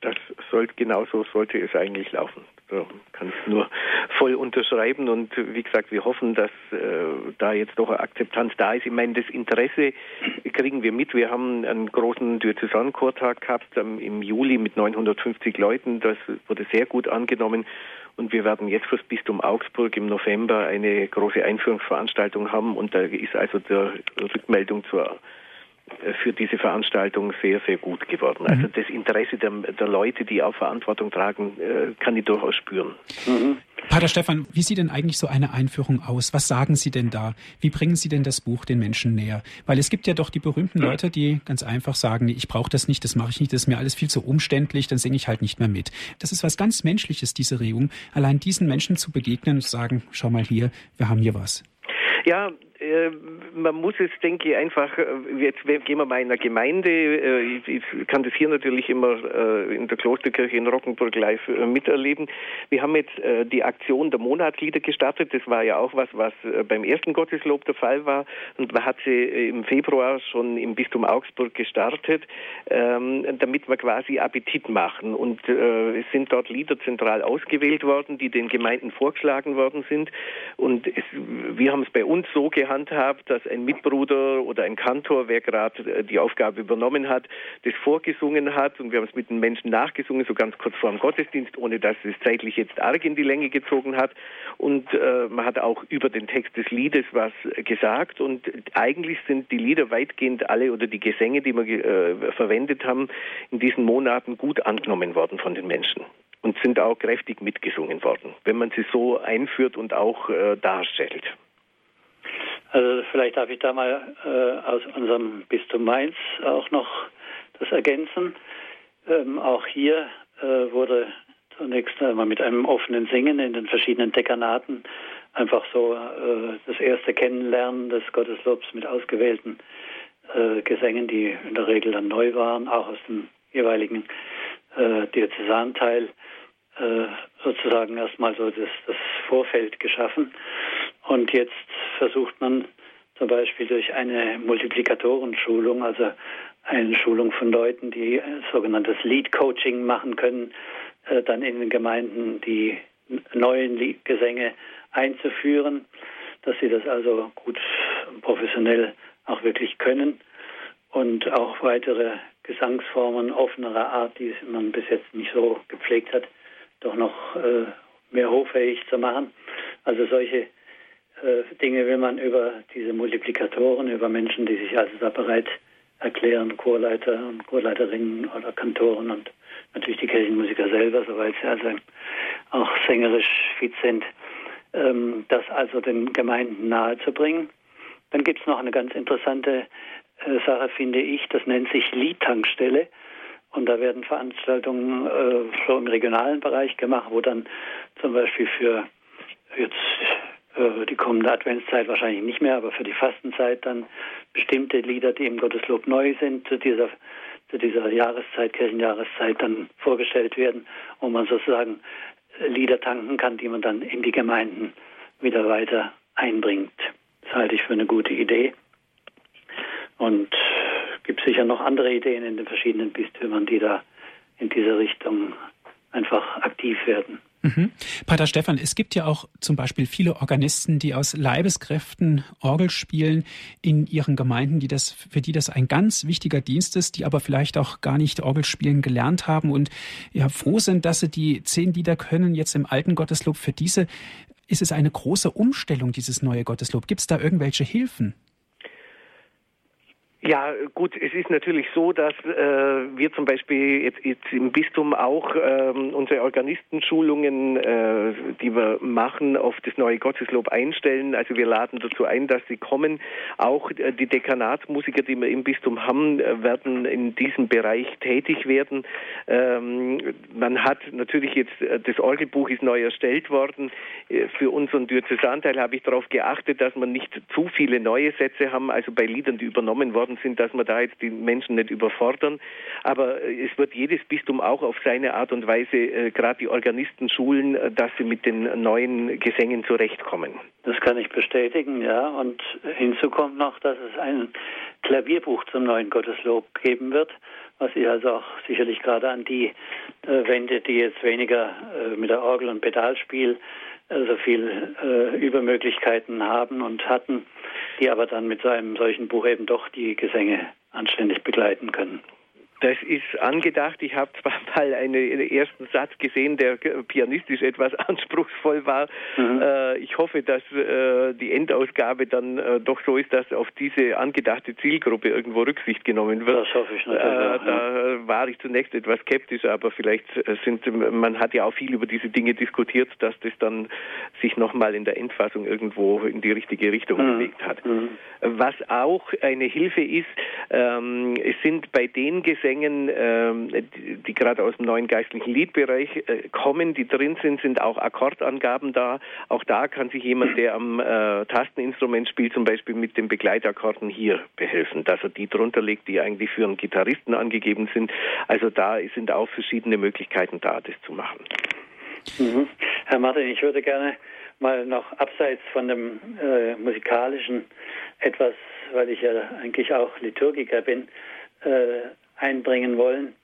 Das sollte, genauso sollte es eigentlich laufen. Da kann ich nur voll unterschreiben und wie gesagt, wir hoffen, dass äh, da jetzt doch eine Akzeptanz da ist. Ich meine, das Interesse kriegen wir mit. Wir haben einen großen Diözesanchortag gehabt ähm, im Juli mit 950 Leuten. Das wurde sehr gut angenommen und wir werden jetzt fürs Bistum Augsburg im November eine große Einführungsveranstaltung haben und da ist also der Rückmeldung zur für diese Veranstaltung sehr, sehr gut geworden. Also mhm. das Interesse der, der, Leute, die auch Verantwortung tragen, äh, kann ich durchaus spüren. Mhm. Pater Stefan, wie sieht denn eigentlich so eine Einführung aus? Was sagen Sie denn da? Wie bringen Sie denn das Buch den Menschen näher? Weil es gibt ja doch die berühmten Leute, die ganz einfach sagen, ich brauche das nicht, das mache ich nicht, das ist mir alles viel zu umständlich, dann singe ich halt nicht mehr mit. Das ist was ganz Menschliches, diese Regung, allein diesen Menschen zu begegnen und zu sagen, schau mal hier, wir haben hier was. Ja, man muss es, denke ich, einfach, äh, jetzt gehen wir mal in eine Gemeinde, äh, ich, kann das hier natürlich immer in der Klosterkirche in Rockenburg live miterleben. Wir haben jetzt die Aktion der Monatslieder gestartet, das war ja auch was, was beim ersten Gotteslob der Fall war. Und man hat sie im Februar schon im Bistum Augsburg gestartet, ähm, damit wir quasi Appetit machen. Und es sind dort Lieder zentral ausgewählt worden, die den Gemeinden vorgeschlagen worden sind. Und es, wir haben es bei uns so gehandelt, gehandhabt, dass ein Mitbruder oder ein Kantor, wer gerade äh, die Aufgabe übernommen hat, das vorgesungen hat und wir haben es mit den Menschen nachgesungen, so ganz kurz vor dem Gottesdienst, ohne dass es zeitlich jetzt arg in die Länge gezogen hat. Und äh, man hat auch über den Text des Liedes was gesagt und eigentlich sind die Lieder weitgehend alle oder die Gesänge, die wir äh, verwendet haben, in diesen Monaten gut angenommen worden von den Menschen und sind auch kräftig mitgesungen worden, wenn man sie so einführt und auch äh, darstellt. Also vielleicht darf ich da mal äh, aus unserem Bistum Mainz auch noch das ergänzen. Ähm, auch hier äh, wurde zunächst einmal mit einem offenen Singen in den verschiedenen Dekanaten einfach so äh, das erste Kennenlernen des Gotteslobs mit ausgewählten äh, Gesängen, die in der Regel dann neu waren, auch aus dem jeweiligen äh, Diözesanteil, äh, sozusagen erstmal so das, das Vorfeld geschaffen. Und jetzt versucht man zum Beispiel durch eine Multiplikatorenschulung, also eine Schulung von Leuten, die sogenanntes Lead Coaching machen können, äh, dann in den Gemeinden die neuen Gesänge einzuführen, dass sie das also gut professionell auch wirklich können und auch weitere Gesangsformen offenerer Art, die man bis jetzt nicht so gepflegt hat, doch noch äh, mehr hochfähig zu machen. Also solche äh, Dinge will man über diese Multiplikatoren, über Menschen, die sich also da bereit erklären, Chorleiter und Chorleiterinnen oder Kantoren und natürlich die Kirchenmusiker selber, soweit sie also auch sängerisch fit sind, ähm, das also den Gemeinden nahezubringen. Dann gibt es noch eine ganz interessante äh, Sache, finde ich, das nennt sich Liedtankstelle. Und da werden Veranstaltungen äh, so im regionalen Bereich gemacht, wo dann zum Beispiel für jetzt äh, die kommende Adventszeit wahrscheinlich nicht mehr, aber für die Fastenzeit dann bestimmte Lieder, die im Gotteslob neu sind, zu dieser, zu dieser Jahreszeit, Kirchenjahreszeit dann vorgestellt werden, wo man sozusagen Lieder tanken kann, die man dann in die Gemeinden wieder weiter einbringt. Das halte ich für eine gute Idee. Und gibt sicher noch andere Ideen in den verschiedenen Bistümern, die da in diese Richtung einfach aktiv werden. Mhm. Pater Stefan, es gibt ja auch zum Beispiel viele Organisten, die aus Leibeskräften Orgel spielen in ihren Gemeinden, die das, für die das ein ganz wichtiger Dienst ist, die aber vielleicht auch gar nicht Orgelspielen gelernt haben und ja froh sind, dass sie die zehn Lieder können jetzt im alten Gotteslob. Für diese ist es eine große Umstellung, dieses neue Gotteslob. Gibt es da irgendwelche Hilfen? Ja, gut, es ist natürlich so, dass äh, wir zum Beispiel jetzt, jetzt im Bistum auch äh, unsere Organistenschulungen, äh, die wir machen, auf das neue Gotteslob einstellen. Also wir laden dazu ein, dass sie kommen. Auch äh, die Dekanatsmusiker, die wir im Bistum haben, äh, werden in diesem Bereich tätig werden. Ähm, man hat natürlich jetzt, äh, das Orgelbuch ist neu erstellt worden. Äh, für unseren Diözesanteil habe ich darauf geachtet, dass man nicht zu viele neue Sätze haben, also bei Liedern, die übernommen worden worden sind, dass wir da jetzt die Menschen nicht überfordern. Aber äh, es wird jedes Bistum auch auf seine Art und Weise, äh, gerade die Organisten schulen, äh, dass sie mit den neuen Gesängen zurechtkommen. Das kann ich bestätigen, ja. Und hinzu kommt noch, dass es ein Klavierbuch zum neuen Gotteslob geben wird, was sich also auch sicherlich gerade an die äh, wendet, die jetzt weniger äh, mit der Orgel und Pedalspiel äh, so viel äh, Übermöglichkeiten haben und hatten, die aber dann mit so einem solchen Buch eben doch die Gesänge anständig begleiten können. Das ist angedacht. Ich habe zwar mal einen ersten Satz gesehen, der pianistisch etwas anspruchsvoll war. Mhm. Äh, ich hoffe, dass äh, die Endausgabe dann äh, doch so ist, dass auf diese angedachte Zielgruppe irgendwo Rücksicht genommen wird. Das hoffe ich natürlich. Äh, auch, da war ich zunächst etwas skeptisch, aber vielleicht sind, man hat ja auch viel über diese Dinge diskutiert, dass das dann sich nochmal in der Endfassung irgendwo in die richtige Richtung mhm. bewegt hat. Mhm. Was auch eine Hilfe ist, ähm, es sind bei den Gesängen Gesängen, ähm, die, gerade aus dem neuen geistlichen Liedbereich äh, kommen, die drin sind, sind auch Akkordangaben da. Auch da kann sich jemand, der am äh, Tasteninstrument spielt, zum Beispiel mit den Begleitakkorden hier behelfen, dass er die drunter legt, die eigentlich für einen Gitarristen angegeben sind. Also da sind auch verschiedene Möglichkeiten da, das zu machen. Mhm. Herr Martin, ich würde gerne mal noch abseits von dem äh, musikalischen etwas, weil ich ja eigentlich auch Liturgiker bin, äh, einbringen wollen.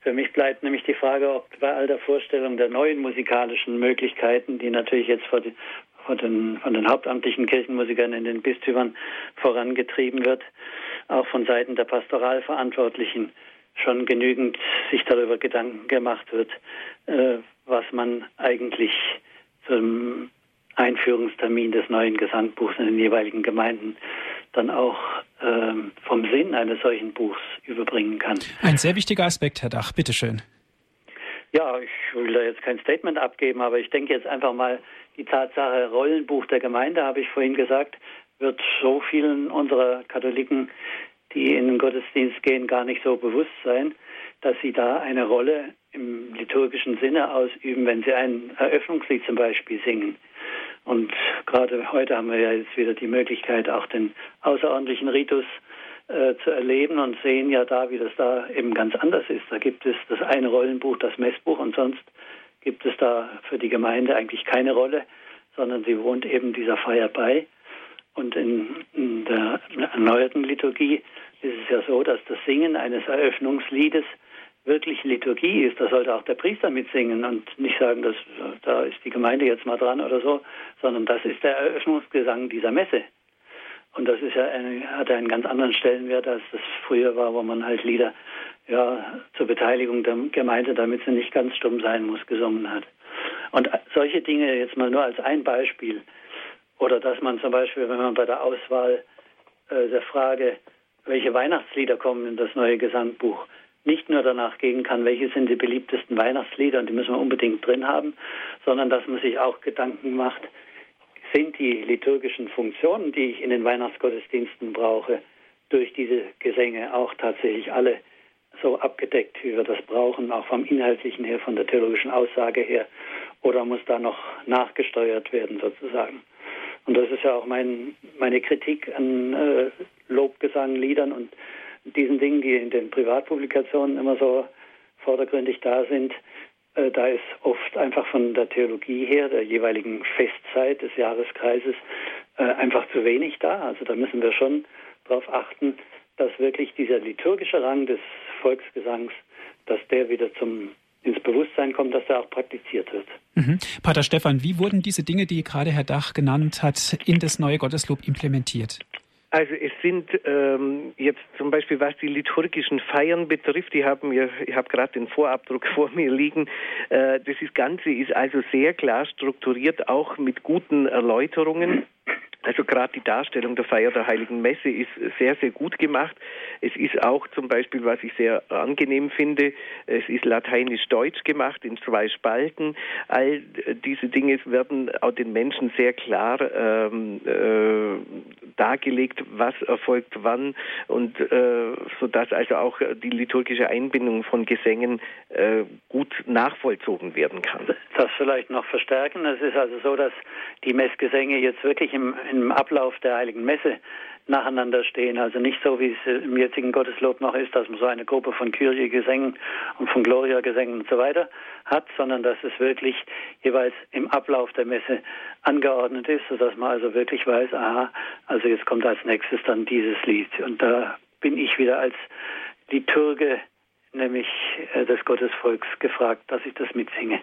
Für mich bleibt nämlich die Frage, ob bei all der Vorstellung der neuen musikalischen Möglichkeiten, die natürlich jetzt vor die, von, den, von den hauptamtlichen Kirchenmusikern in den Bistümern vorangetrieben wird, auch von Seiten der Pastoralverantwortlichen schon genügend sich darüber Gedanken gemacht wird, äh, was man eigentlich zum Einführungstermin des neuen Gesangbuchs in den jeweiligen Gemeinden dann auch ähm, vom Sinn eines solchen Buchs überbringen kann. Ein sehr wichtiger Aspekt, Herr Dach, bitteschön. Ja, ich will da jetzt kein Statement abgeben, aber ich denke jetzt einfach mal, die Tatsache Rollenbuch der Gemeinde, habe ich vorhin gesagt, wird so vielen unserer Katholiken, die in den Gottesdienst gehen, gar nicht so bewusst sein, dass sie da eine Rolle im liturgischen Sinne ausüben, wenn sie ein Eröffnungslied zum Beispiel singen. Und gerade heute haben wir ja jetzt wieder die Möglichkeit, auch den außerordentlichen Ritus äh, zu erleben und sehen ja da, wie das da eben ganz anders ist. Da gibt es das eine Rollenbuch, das Messbuch und sonst gibt es da für die Gemeinde eigentlich keine Rolle, sondern sie wohnt eben dieser Feier bei. Und in, in der erneuerten Liturgie ist es ja so, dass das Singen eines Eröffnungsliedes wirklich Liturgie ist, da sollte auch der Priester mitsingen und nicht sagen, dass da ist die Gemeinde jetzt mal dran oder so, sondern das ist der Eröffnungsgesang dieser Messe. Und das ist ja eine, hat einen ganz anderen Stellenwert, als das früher war, wo man halt Lieder ja, zur Beteiligung der Gemeinde, damit sie nicht ganz stumm sein muss, gesungen hat. Und solche Dinge jetzt mal nur als ein Beispiel. Oder dass man zum Beispiel, wenn man bei der Auswahl äh, der Frage, welche Weihnachtslieder kommen in das neue Gesangbuch, nicht nur danach gehen kann, welche sind die beliebtesten Weihnachtslieder und die müssen wir unbedingt drin haben, sondern dass man sich auch Gedanken macht, sind die liturgischen Funktionen, die ich in den Weihnachtsgottesdiensten brauche, durch diese Gesänge auch tatsächlich alle so abgedeckt, wie wir das brauchen, auch vom Inhaltlichen her, von der theologischen Aussage her, oder muss da noch nachgesteuert werden sozusagen? Und das ist ja auch mein, meine Kritik an äh, Lobgesang, Liedern und diesen Dingen, die in den Privatpublikationen immer so vordergründig da sind, äh, da ist oft einfach von der Theologie her, der jeweiligen Festzeit des Jahreskreises, äh, einfach zu wenig da. Also da müssen wir schon darauf achten, dass wirklich dieser liturgische Rang des Volksgesangs, dass der wieder zum ins Bewusstsein kommt, dass er auch praktiziert wird. Mhm. Pater Stefan, wie wurden diese Dinge, die gerade Herr Dach genannt hat, in das neue Gotteslob implementiert? Also es sind ähm, jetzt zum Beispiel, was die liturgischen Feiern betrifft, die haben mir, ich habe gerade den Vorabdruck vor mir liegen. Äh, das Ganze ist also sehr klar strukturiert, auch mit guten Erläuterungen. Also gerade die Darstellung der Feier der Heiligen Messe ist sehr, sehr gut gemacht. Es ist auch zum Beispiel, was ich sehr angenehm finde, es ist lateinisch-deutsch gemacht in zwei Spalten. All diese Dinge werden auch den Menschen sehr klar ähm, äh, dargelegt, was erfolgt wann und äh, sodass also auch die liturgische Einbindung von Gesängen äh, gut nachvollzogen werden kann. Das vielleicht noch verstärken. Es ist also so, dass die Messgesänge jetzt wirklich im im Ablauf der Heiligen Messe nacheinander stehen. Also nicht so, wie es im jetzigen Gotteslob noch ist, dass man so eine Gruppe von Kyrie-Gesängen und von Gloria-Gesängen und so weiter hat, sondern dass es wirklich jeweils im Ablauf der Messe angeordnet ist, sodass man also wirklich weiß, aha, also jetzt kommt als nächstes dann dieses Lied. Und da bin ich wieder als Liturge nämlich äh, des Gottesvolks, gefragt, dass ich das mitsinge.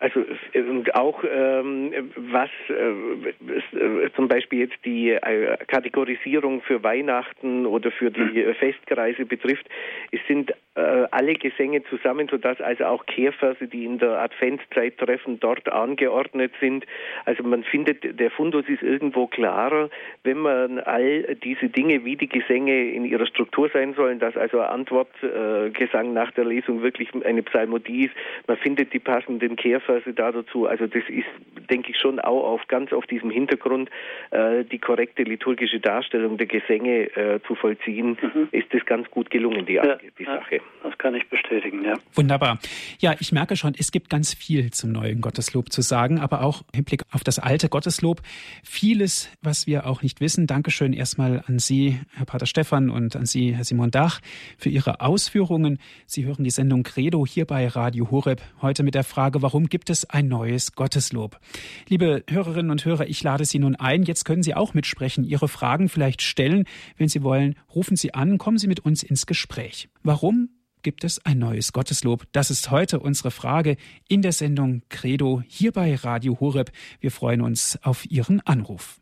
Also und auch ähm, was äh, zum Beispiel jetzt die äh, Kategorisierung für Weihnachten oder für die Festkreise betrifft, es sind äh, alle Gesänge zusammen, sodass also auch Kehrverse, die in der Adventszeit treffen, dort angeordnet sind. Also man findet, der Fundus ist irgendwo klarer, wenn man all diese Dinge, wie die Gesänge in ihrer Struktur sein sollen, dass also Antwortgesang äh, nach der Lesung wirklich eine Psalmodie ist. Man findet die passenden Kehrverse Bibelverse da dazu. Also das ist, denke ich, schon auch auf ganz auf diesem Hintergrund äh, die korrekte liturgische Darstellung der Gesänge äh, zu vollziehen, mhm. ist das ganz gut gelungen, die, ja, die Sache. Ja, das kann ich bestätigen, ja. Wunderbar. Ja, ich merke schon, es gibt ganz viel zum neuen Gotteslob zu sagen, aber auch im Hinblick auf das alte Gotteslob vieles, was wir auch nicht wissen. Dankeschön erstmal an Sie, Herr Pater Stefan, und an Sie, Herr Simon Dach, für Ihre Ausführungen. Sie hören die Sendung Credo hier bei Radio Horeb heute mit der Frage, warum gibt gibt es ein neues Gotteslob. Liebe Hörerinnen und Hörer, ich lade Sie nun ein. Jetzt können Sie auch mitsprechen, Ihre Fragen vielleicht stellen. Wenn Sie wollen, rufen Sie an, kommen Sie mit uns ins Gespräch. Warum gibt es ein neues Gotteslob? Das ist heute unsere Frage in der Sendung Credo hier bei Radio Horeb. Wir freuen uns auf Ihren Anruf.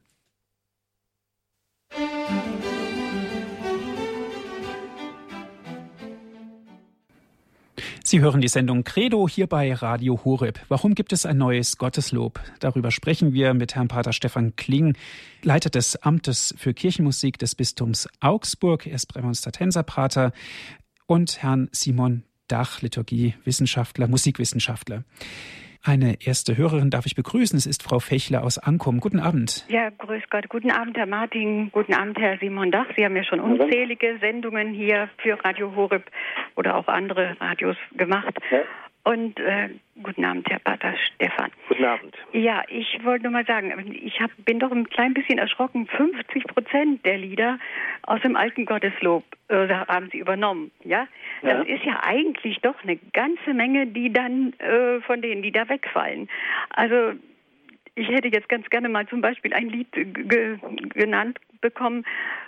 Musik Sie hören die Sendung Credo hier bei Radio Horeb. Warum gibt es ein neues Gotteslob? Darüber sprechen wir mit Herrn Pater Stefan Kling, Leiter des Amtes für Kirchenmusik des Bistums Augsburg. Er ist Prämonstratenserpater und Herrn Simon Dach, Liturgiewissenschaftler, Musikwissenschaftler. Eine erste Hörerin darf ich begrüßen. Es ist Frau Fechler aus Ankum. Guten Abend. Ja, grüß Gott. Guten Abend, Herr Martin. Guten Abend, Herr Simon Dach. Sie haben ja schon unzählige Sendungen hier für Radio Horeb oder auch andere Radios gemacht. Und äh, guten Abend, Herr Pater Stefan. Guten Abend. Ja, ich wollte nur mal sagen, ich hab, bin doch ein klein bisschen erschrocken. 50 Prozent der Lieder aus dem alten Gotteslob äh, haben Sie übernommen. Ja? ja? das ist ja eigentlich doch eine ganze Menge, die dann äh, von denen, die da wegfallen. Also ich hätte jetzt ganz gerne mal zum Beispiel ein Lied genannt bekommen,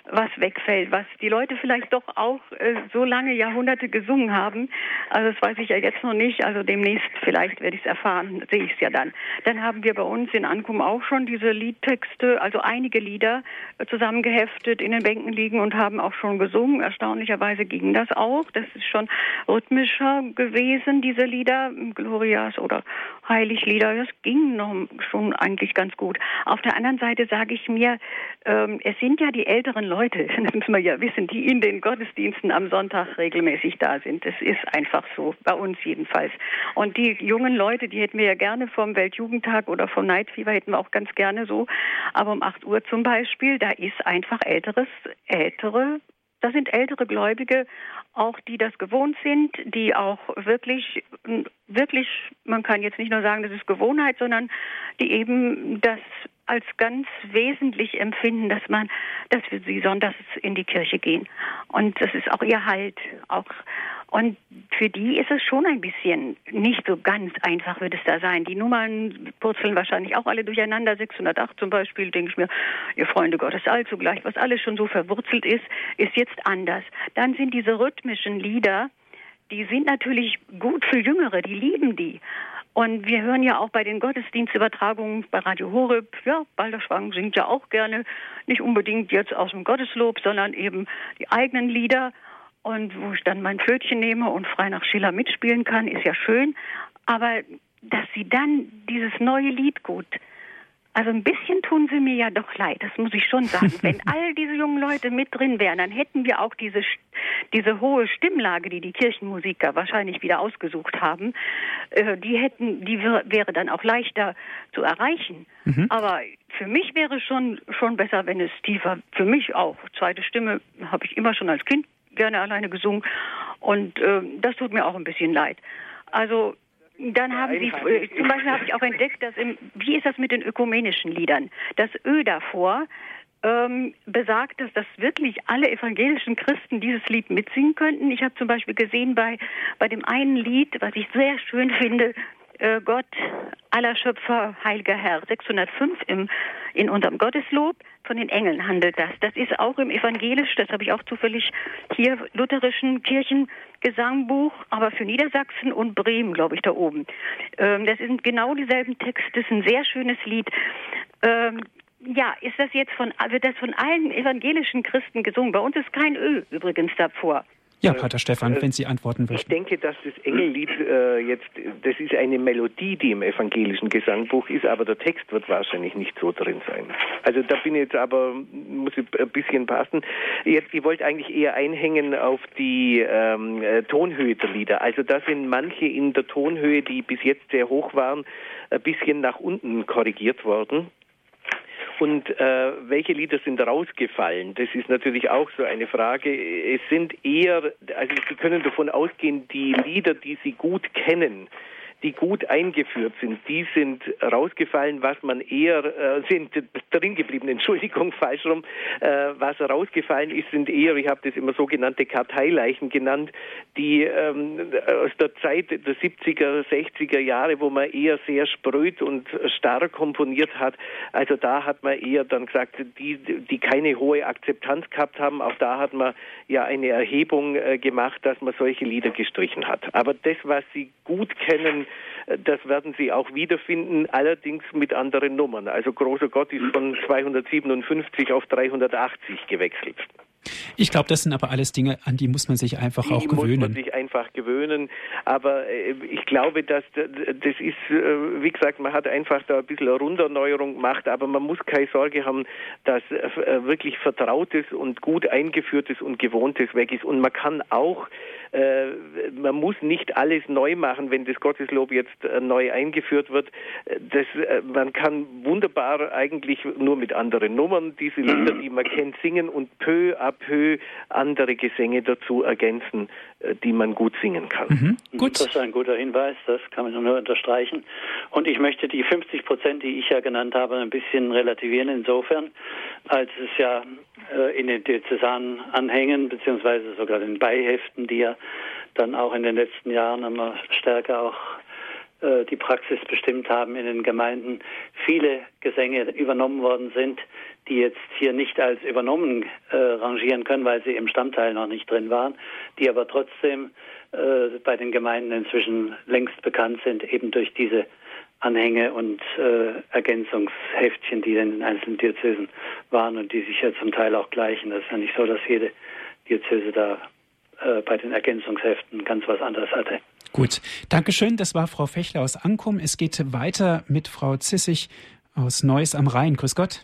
was wegfällt, was die Leute vielleicht doch auch äh, so lange Jahrhunderte gesungen haben. Also das weiß ich ja jetzt noch nicht. Also demnächst vielleicht werde ich es erfahren, sehe ich es ja dann. Dann haben wir bei uns in Ankum auch schon diese Liedtexte, also einige Lieder zusammengeheftet in den Bänken liegen und haben auch schon gesungen. Erstaunlicherweise ging das auch. Das ist schon rhythmischer gewesen, diese Lieder, Glorias oder Heiliglieder. Das ging noch schon eigentlich ganz gut. Auf der anderen Seite sage ich mir, ähm, es sind ja die älteren Leute, das müssen wir ja wissen, die in den Gottesdiensten am Sonntag regelmäßig da sind. Das ist einfach so, bei uns jedenfalls. Und die jungen Leute, die hätten wir ja gerne vom Weltjugendtag oder vom Night Fever, hätten wir auch ganz gerne so. Aber um 8 Uhr zum Beispiel, da ist einfach älteres, ältere das sind ältere Gläubige, auch die das gewohnt sind, die auch wirklich, wirklich, man kann jetzt nicht nur sagen, das ist Gewohnheit, sondern die eben das als ganz wesentlich empfinden, dass man, dass wir sie sonntags in die Kirche gehen. Und das ist auch ihr Halt. Auch und für die ist es schon ein bisschen nicht so ganz einfach, wird es da sein. Die Nummern purzeln wahrscheinlich auch alle durcheinander. 608 zum Beispiel, denke ich mir, ihr Freunde Gottes allzugleich, was alles schon so verwurzelt ist, ist jetzt anders. Dann sind diese rhythmischen Lieder, die sind natürlich gut für Jüngere, die lieben die. Und wir hören ja auch bei den Gottesdienstübertragungen bei Radio Horeb, ja, Balderschwang singt ja auch gerne, nicht unbedingt jetzt aus dem Gotteslob, sondern eben die eigenen Lieder. Und wo ich dann mein Flötchen nehme und frei nach Schiller mitspielen kann, ist ja schön. Aber dass sie dann dieses neue Lied gut also ein bisschen tun sie mir ja doch leid, das muss ich schon sagen. Wenn all diese jungen Leute mit drin wären, dann hätten wir auch diese, diese hohe Stimmlage, die die Kirchenmusiker wahrscheinlich wieder ausgesucht haben, äh, die hätten, die wäre dann auch leichter zu erreichen. Mhm. Aber für mich wäre schon, schon besser, wenn es tiefer, für mich auch. Zweite Stimme habe ich immer schon als Kind gerne alleine gesungen und äh, das tut mir auch ein bisschen leid. Also dann haben Sie, äh, zum Beispiel habe ich auch entdeckt, dass im, wie ist das mit den ökumenischen Liedern? Das Ö davor ähm, besagt, dass das wirklich alle evangelischen Christen dieses Lied mitsingen könnten. Ich habe zum Beispiel gesehen bei, bei dem einen Lied, was ich sehr schön finde, äh, Gott, aller Schöpfer, heiliger Herr. 605 im, in unserem Gotteslob. Von den Engeln handelt das. Das ist auch im evangelisch, das habe ich auch zufällig hier, lutherischen Kirchengesangbuch, aber für Niedersachsen und Bremen, glaube ich, da oben. Ähm, das sind genau dieselben Texte. Das ist ein sehr schönes Lied. Ähm, ja, ist das jetzt von, wird das von allen evangelischen Christen gesungen? Bei uns ist kein Ö übrigens davor. Ja, Pater Stefan, äh, wenn Sie antworten möchten. Ich denke, dass das Engellied äh, jetzt, das ist eine Melodie, die im evangelischen Gesangbuch ist, aber der Text wird wahrscheinlich nicht so drin sein. Also da bin ich jetzt aber, muss ich ein bisschen passen. Jetzt, ich wollte eigentlich eher einhängen auf die ähm, äh, Tonhöhe der Lieder. Also da sind manche in der Tonhöhe, die bis jetzt sehr hoch waren, ein bisschen nach unten korrigiert worden. Und äh, welche Lieder sind rausgefallen? Das ist natürlich auch so eine Frage. Es sind eher, also Sie können davon ausgehen, die Lieder, die Sie gut kennen, die gut eingeführt sind, die sind rausgefallen, was man eher, äh, sind drin geblieben, Entschuldigung, falsch rum, äh, was rausgefallen ist, sind eher, ich habe das immer sogenannte Karteileichen genannt, die ähm, aus der Zeit der 70er, 60er Jahre, wo man eher sehr spröd und stark komponiert hat, also da hat man eher dann gesagt, die, die keine hohe Akzeptanz gehabt haben, auch da hat man ja eine Erhebung äh, gemacht, dass man solche Lieder gestrichen hat. Aber das, was Sie gut kennen, das werden Sie auch wiederfinden, allerdings mit anderen Nummern. Also großer Gott ist von 257 auf 380 gewechselt. Ich glaube, das sind aber alles Dinge, an die muss man sich einfach die auch gewöhnen. muss man sich einfach gewöhnen. Aber äh, ich glaube, dass das ist, äh, wie gesagt, man hat einfach da ein bisschen eine Runderneuerung gemacht, aber man muss keine Sorge haben, dass äh, wirklich Vertrautes und gut eingeführtes und Gewohntes weg ist. Und man kann auch äh, man muss nicht alles neu machen, wenn das Gotteslob jetzt äh, neu eingeführt wird. Das, äh, man kann wunderbar eigentlich nur mit anderen Nummern diese Lieder, die man kennt, singen und peu à peu andere Gesänge dazu ergänzen, die man gut singen kann. Mhm. Gut. Das ist ein guter Hinweis, das kann man nur unterstreichen. Und ich möchte die 50 Prozent, die ich ja genannt habe, ein bisschen relativieren insofern, als es ja äh, in den Diözesanen anhängen, beziehungsweise sogar den Beiheften, die ja dann auch in den letzten Jahren immer stärker auch äh, die Praxis bestimmt haben in den Gemeinden, viele Gesänge übernommen worden sind, die jetzt hier nicht als übernommen äh, rangieren können, weil sie im Stammteil noch nicht drin waren, die aber trotzdem äh, bei den Gemeinden inzwischen längst bekannt sind, eben durch diese Anhänge und äh, Ergänzungsheftchen, die in den einzelnen Diözesen waren und die sich ja zum Teil auch gleichen. Das ist ja nicht so, dass jede Diözese da äh, bei den Ergänzungsheften ganz was anderes hatte. Gut, Dankeschön. Das war Frau Fechler aus Ankum. Es geht weiter mit Frau Zissig aus Neuss am Rhein. Grüß Gott.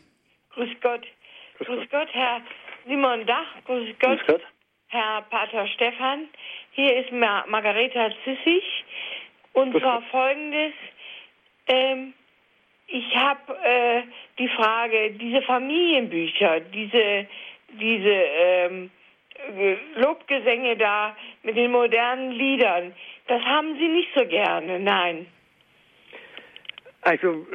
Grüß Gott. Herr Simon Dach. Grüß Gott, Grüß Gott. Herr Pater Stefan. Hier ist Mar Margareta Zissig. Und Grüß zwar Gott. folgendes. Ähm, ich habe äh, die Frage, diese Familienbücher, diese, diese ähm, äh, Lobgesänge da mit den modernen Liedern, das haben Sie nicht so gerne, nein. Also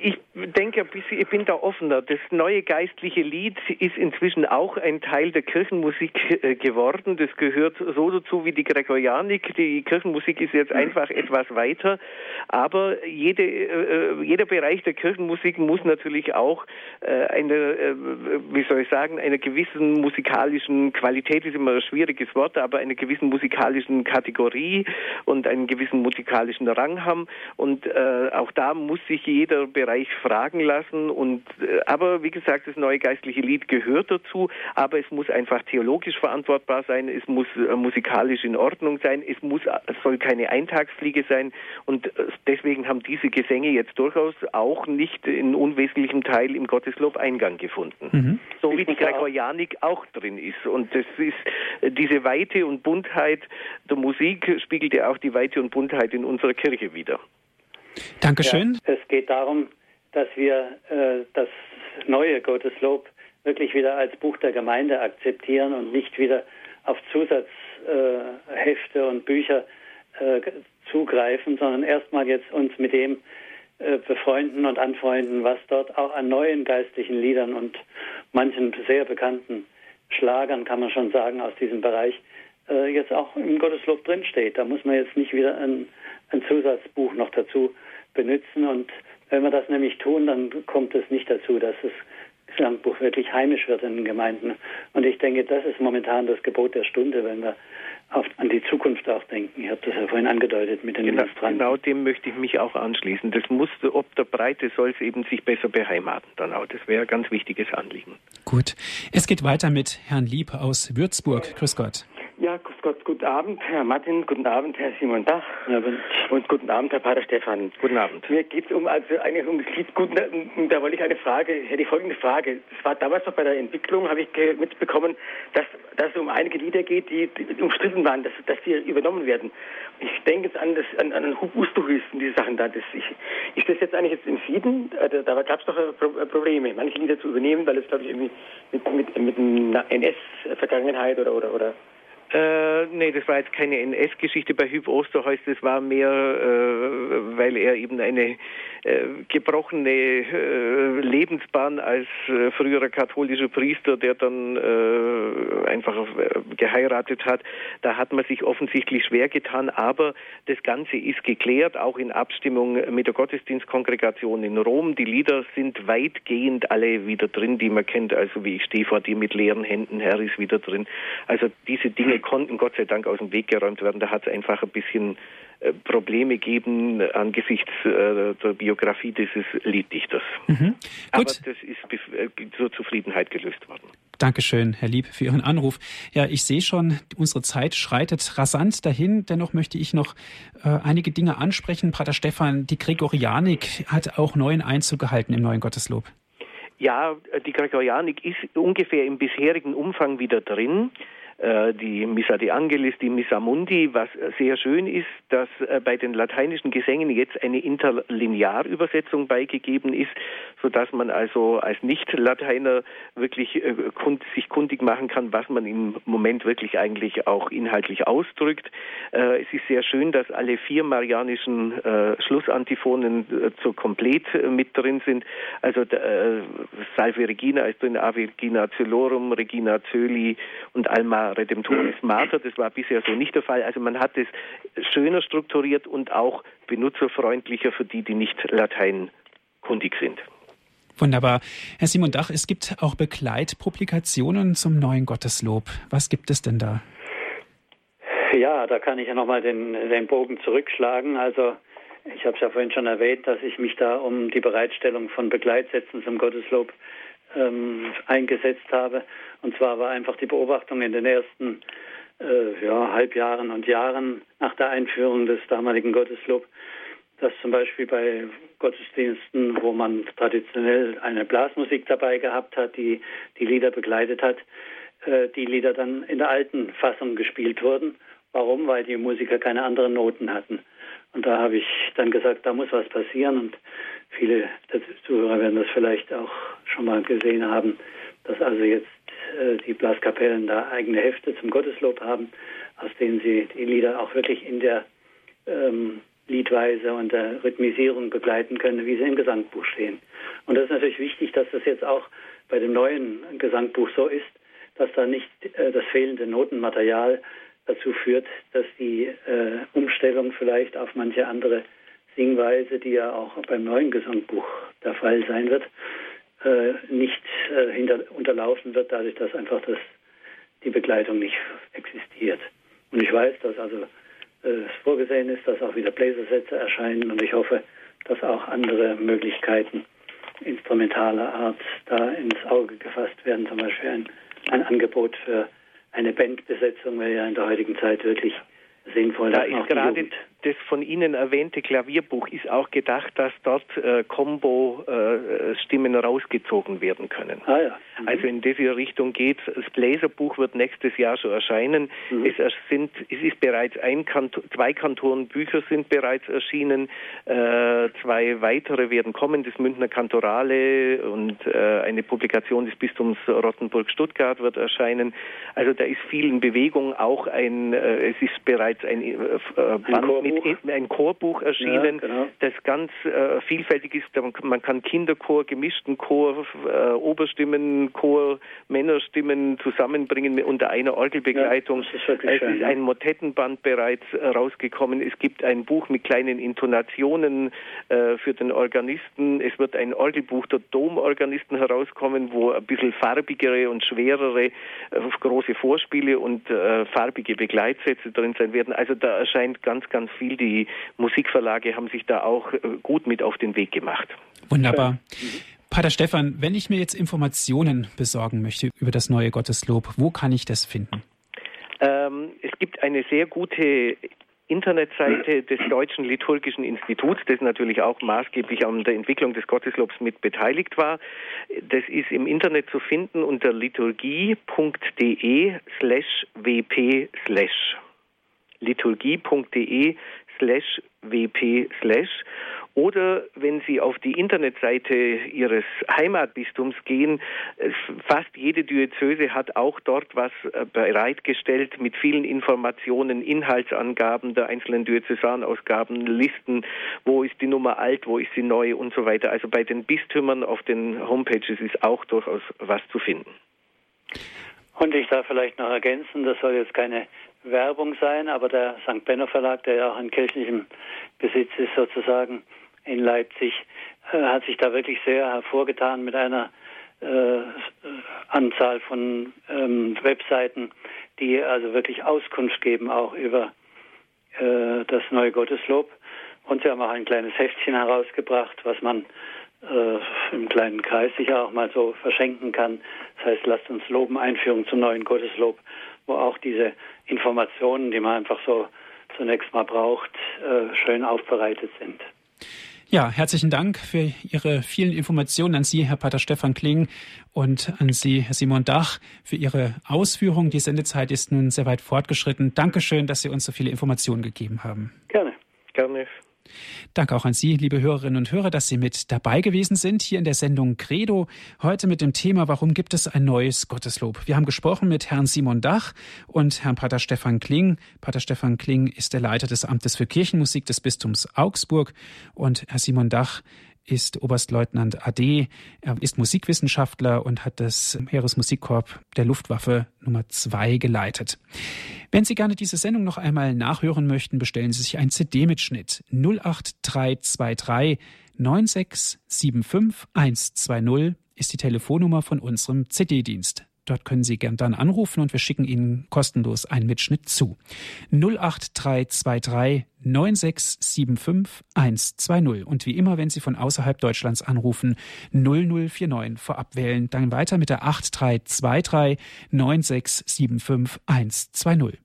ich denke ein bisschen, ich bin da offener. Das neue geistliche Lied ist inzwischen auch ein Teil der Kirchenmusik äh, geworden. Das gehört so dazu wie die Gregorianik. Die Kirchenmusik ist jetzt einfach etwas weiter. Aber jede, äh, jeder Bereich der Kirchenmusik muss natürlich auch äh, eine, wie soll ich sagen, einer gewissen musikalischen Qualität ist immer ein schwieriges Wort, aber einer gewissen musikalischen Kategorie und einen gewissen musikalischen Rang haben. Und auch da muss sich jeder Bereich fragen lassen. Und äh, aber wie gesagt, das neue geistliche Lied gehört dazu. Aber es muss einfach theologisch verantwortbar sein. Es muss äh, musikalisch in Ordnung sein. Es muss, es soll keine Eintagsfliege sein. Und äh, deswegen haben diese Gesänge jetzt durchaus auch nicht in unwesentlichem Teil im Gotteslob Eingang gefunden. Mhm. So wie die Gregorianik auch drin ist. Und das ist diese Weite und Buntheit der Musik spiegelt ja auch die Weite und Buntheit in unserer Kirche wider. Dankeschön. Ja, es geht darum, dass wir äh, das neue Gotteslob wirklich wieder als Buch der Gemeinde akzeptieren und nicht wieder auf Zusatzhefte äh, und Bücher äh, zugreifen, sondern erstmal jetzt uns mit dem äh, befreunden und anfreunden, was dort auch an neuen geistlichen Liedern und manchen sehr bekannten Schlagern, kann man schon sagen, aus diesem Bereich äh, jetzt auch im Gotteslob drinsteht. Da muss man jetzt nicht wieder ein, ein Zusatzbuch noch dazu benutzen. Und wenn wir das nämlich tun, dann kommt es nicht dazu, dass das Gesangbuch wirklich heimisch wird in den Gemeinden. Und ich denke, das ist momentan das Gebot der Stunde, wenn wir auf, an die Zukunft auch denken. Ich habe das ja vorhin angedeutet mit den genau, Ministranten. Genau dem möchte ich mich auch anschließen. Das muss, ob der Breite soll es eben sich besser beheimaten dann auch. Das wäre ein ganz wichtiges Anliegen. Gut. Es geht weiter mit Herrn Lieb aus Würzburg. Grüß Gott. Ja, grüß Gott, guten Abend, Herr Martin, guten Abend, Herr Simon Dach ja, und guten Abend, Herr Pater Stefan. Guten Abend. Mir geht es um, also eigentlich um das Lied Gut, da wollte ich eine Frage, hätte ich folgende Frage. Das war damals noch bei der Entwicklung, habe ich mitbekommen, dass, dass es um einige Lieder geht, die, die umstritten waren, dass, dass die übernommen werden. Ich denke jetzt an, das, an, an Hub Ustuhis und diese Sachen da. Das, ich, ist das jetzt eigentlich jetzt entschieden? Da, da gab es doch Probleme, manche Lieder zu übernehmen, weil es, glaube ich, irgendwie mit, mit, mit einer NS-Vergangenheit oder, oder, oder äh, nee, das war jetzt keine NS-Geschichte bei Hüb Osterholz, das war mehr, äh, weil er eben eine äh, gebrochene äh, Lebensbahn als äh, früherer katholischer Priester, der dann äh, einfach geheiratet hat. Da hat man sich offensichtlich schwer getan, aber das Ganze ist geklärt, auch in Abstimmung mit der Gottesdienstkongregation in Rom. Die Lieder sind weitgehend alle wieder drin, die man kennt. Also wie ich stehe vor dir mit leeren Händen, Herr, ist wieder drin. Also diese Dinge konnten Gott sei Dank aus dem Weg geräumt werden. Da hat es einfach ein bisschen äh, Probleme gegeben angesichts äh, der Biografie dieses Lieddichters. Mhm. Aber das ist äh, zur Zufriedenheit gelöst worden. Dankeschön, Herr Lieb, für Ihren Anruf. Ja, ich sehe schon, unsere Zeit schreitet rasant dahin. Dennoch möchte ich noch äh, einige Dinge ansprechen. Pater Stefan, die Gregorianik hat auch neuen Einzug gehalten im neuen Gotteslob. Ja, die Gregorianik ist ungefähr im bisherigen Umfang wieder drin. Äh, die Missa de Angelis, die Missa Mundi. Was sehr schön ist, dass äh, bei den lateinischen Gesängen jetzt eine Interlinearübersetzung beigegeben ist, sodass man also als Nicht-Lateiner wirklich äh, sich kundig machen kann, was man im Moment wirklich eigentlich auch inhaltlich ausdrückt. Es ist sehr schön, dass alle vier marianischen Schlussantifonen so komplett mit drin sind. Also Salve Regina ist drin, Ave Regina Celorum, Regina Zöli und Alma Redemptoris Mater. Das war bisher so nicht der Fall. Also man hat es schöner strukturiert und auch benutzerfreundlicher für die, die nicht lateinkundig sind. Wunderbar. Herr Simon Dach, es gibt auch Begleitpublikationen zum neuen Gotteslob. Was gibt es denn da? Ja, da kann ich ja nochmal den, den Bogen zurückschlagen. Also ich habe es ja vorhin schon erwähnt, dass ich mich da um die Bereitstellung von Begleitsätzen zum Gotteslob ähm, eingesetzt habe. Und zwar war einfach die Beobachtung in den ersten äh, ja, Halbjahren und Jahren nach der Einführung des damaligen Gotteslob, dass zum Beispiel bei Gottesdiensten, wo man traditionell eine Blasmusik dabei gehabt hat, die die Lieder begleitet hat, äh, die Lieder dann in der alten Fassung gespielt wurden. Warum? Weil die Musiker keine anderen Noten hatten. Und da habe ich dann gesagt, da muss was passieren. Und viele Zuhörer werden das vielleicht auch schon mal gesehen haben, dass also jetzt äh, die Blaskapellen da eigene Hefte zum Gotteslob haben, aus denen sie die Lieder auch wirklich in der ähm, Liedweise und der Rhythmisierung begleiten können, wie sie im Gesangbuch stehen. Und das ist natürlich wichtig, dass das jetzt auch bei dem neuen Gesangbuch so ist, dass da nicht äh, das fehlende Notenmaterial dazu führt, dass die äh, Umstellung vielleicht auf manche andere Singweise, die ja auch beim neuen Gesangbuch der Fall sein wird, äh, nicht äh, hinter, unterlaufen wird, dadurch, dass einfach das, die Begleitung nicht existiert. Und ich weiß, dass also äh, es vorgesehen ist, dass auch wieder Bläsersätze erscheinen und ich hoffe, dass auch andere Möglichkeiten instrumentaler Art da ins Auge gefasst werden, zum Beispiel ein, ein Angebot für eine Bandbesetzung wäre ja in der heutigen Zeit wirklich sinnvoll. Da ist gerade das von Ihnen erwähnte Klavierbuch ist auch gedacht, dass dort äh, Combo-Stimmen äh, rausgezogen werden können. Ah, ja. mhm. Also in diese Richtung geht. Das Bläserbuch wird nächstes Jahr schon erscheinen. Mhm. Es, sind, es ist bereits ein Kantor, zwei Kantorenbücher sind bereits erschienen. Äh, zwei weitere werden kommen. Das Münchner Kantorale und äh, eine Publikation des Bistums Rottenburg-Stuttgart wird erscheinen. Also da ist viel in Bewegung. Auch ein, äh, es ist bereits ein äh, Band mit ein, ein Chorbuch erschienen, ja, genau. das ganz äh, vielfältig ist. Man kann Kinderchor, gemischten Chor, äh, Oberstimmenchor, Männerstimmen zusammenbringen unter einer Orgelbegleitung. Ja, ist es schön, ist ein Motettenband bereits äh, rausgekommen. Es gibt ein Buch mit kleinen Intonationen äh, für den Organisten. Es wird ein Orgelbuch der Domorganisten herauskommen, wo ein bisschen farbigere und schwerere äh, große Vorspiele und äh, farbige Begleitsätze drin sein werden. Also da erscheint ganz, ganz viel. Die Musikverlage haben sich da auch äh, gut mit auf den Weg gemacht. Wunderbar. Mhm. Pater Stefan, wenn ich mir jetzt Informationen besorgen möchte über das neue Gotteslob, wo kann ich das finden? Ähm, es gibt eine sehr gute Internetseite des Deutschen Liturgischen Instituts, das natürlich auch maßgeblich an der Entwicklung des Gotteslobs mit beteiligt war. Das ist im Internet zu finden unter liturgie.de slash wp slash liturgie.de slash wp slash oder wenn Sie auf die Internetseite Ihres Heimatbistums gehen, fast jede Diözese hat auch dort was äh, bereitgestellt mit vielen Informationen, Inhaltsangaben der einzelnen Diözesanausgaben, Listen, wo ist die Nummer alt, wo ist sie neu und so weiter. Also bei den Bistümern auf den Homepages ist auch durchaus was zu finden. Und ich darf vielleicht noch ergänzen, das soll jetzt keine Werbung sein, aber der St. Benno Verlag, der ja auch in kirchlichem Besitz ist sozusagen in Leipzig, äh, hat sich da wirklich sehr hervorgetan mit einer äh, Anzahl von ähm, Webseiten, die also wirklich Auskunft geben auch über äh, das neue Gotteslob. Und sie haben auch ein kleines Heftchen herausgebracht, was man äh, im kleinen Kreis sicher auch mal so verschenken kann. Das heißt, lasst uns loben, Einführung zum neuen Gotteslob, wo auch diese Informationen, die man einfach so zunächst mal braucht, äh, schön aufbereitet sind. Ja, herzlichen Dank für Ihre vielen Informationen an Sie, Herr Pater Stefan Kling, und an Sie, Herr Simon Dach, für Ihre Ausführungen. Die Sendezeit ist nun sehr weit fortgeschritten. Dankeschön, dass Sie uns so viele Informationen gegeben haben. Gerne. Gerne. Danke auch an Sie, liebe Hörerinnen und Hörer, dass Sie mit dabei gewesen sind hier in der Sendung Credo. Heute mit dem Thema, warum gibt es ein neues Gotteslob? Wir haben gesprochen mit Herrn Simon Dach und Herrn Pater Stefan Kling. Pater Stefan Kling ist der Leiter des Amtes für Kirchenmusik des Bistums Augsburg und Herr Simon Dach ist Oberstleutnant AD. Er ist Musikwissenschaftler und hat das Heeresmusikkorps der Luftwaffe Nummer 2 geleitet. Wenn Sie gerne diese Sendung noch einmal nachhören möchten, bestellen Sie sich ein CD-Mitschnitt 08323 9675 120 ist die Telefonnummer von unserem CD-Dienst. Dort können Sie gern dann anrufen und wir schicken Ihnen kostenlos einen Mitschnitt zu. 08323 9675 120. Und wie immer, wenn Sie von außerhalb Deutschlands anrufen, 0049 vorab wählen, dann weiter mit der 8323 9675 120.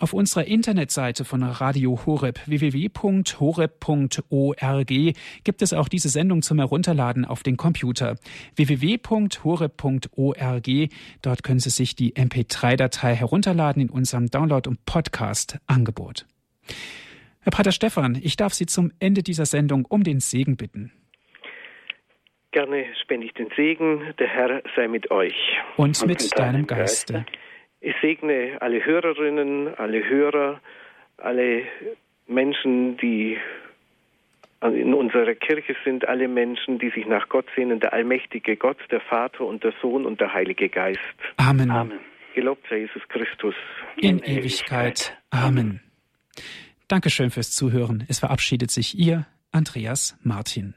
Auf unserer Internetseite von Radio Horeb www.horeb.org gibt es auch diese Sendung zum Herunterladen auf den Computer. www.horeb.org. Dort können Sie sich die MP3-Datei herunterladen in unserem Download- und Podcast-Angebot. Herr Pater Stefan, ich darf Sie zum Ende dieser Sendung um den Segen bitten. Gerne spende ich den Segen. Der Herr sei mit euch. Und, und mit deinem Geiste. Geiste. Ich segne alle Hörerinnen, alle Hörer, alle Menschen, die in unserer Kirche sind, alle Menschen, die sich nach Gott sehnen, der allmächtige Gott, der Vater und der Sohn und der Heilige Geist. Amen. Amen. Gelobt sei Jesus Christus. In, in Ewigkeit. Ewigkeit. Amen. Dankeschön fürs Zuhören. Es verabschiedet sich Ihr Andreas Martin.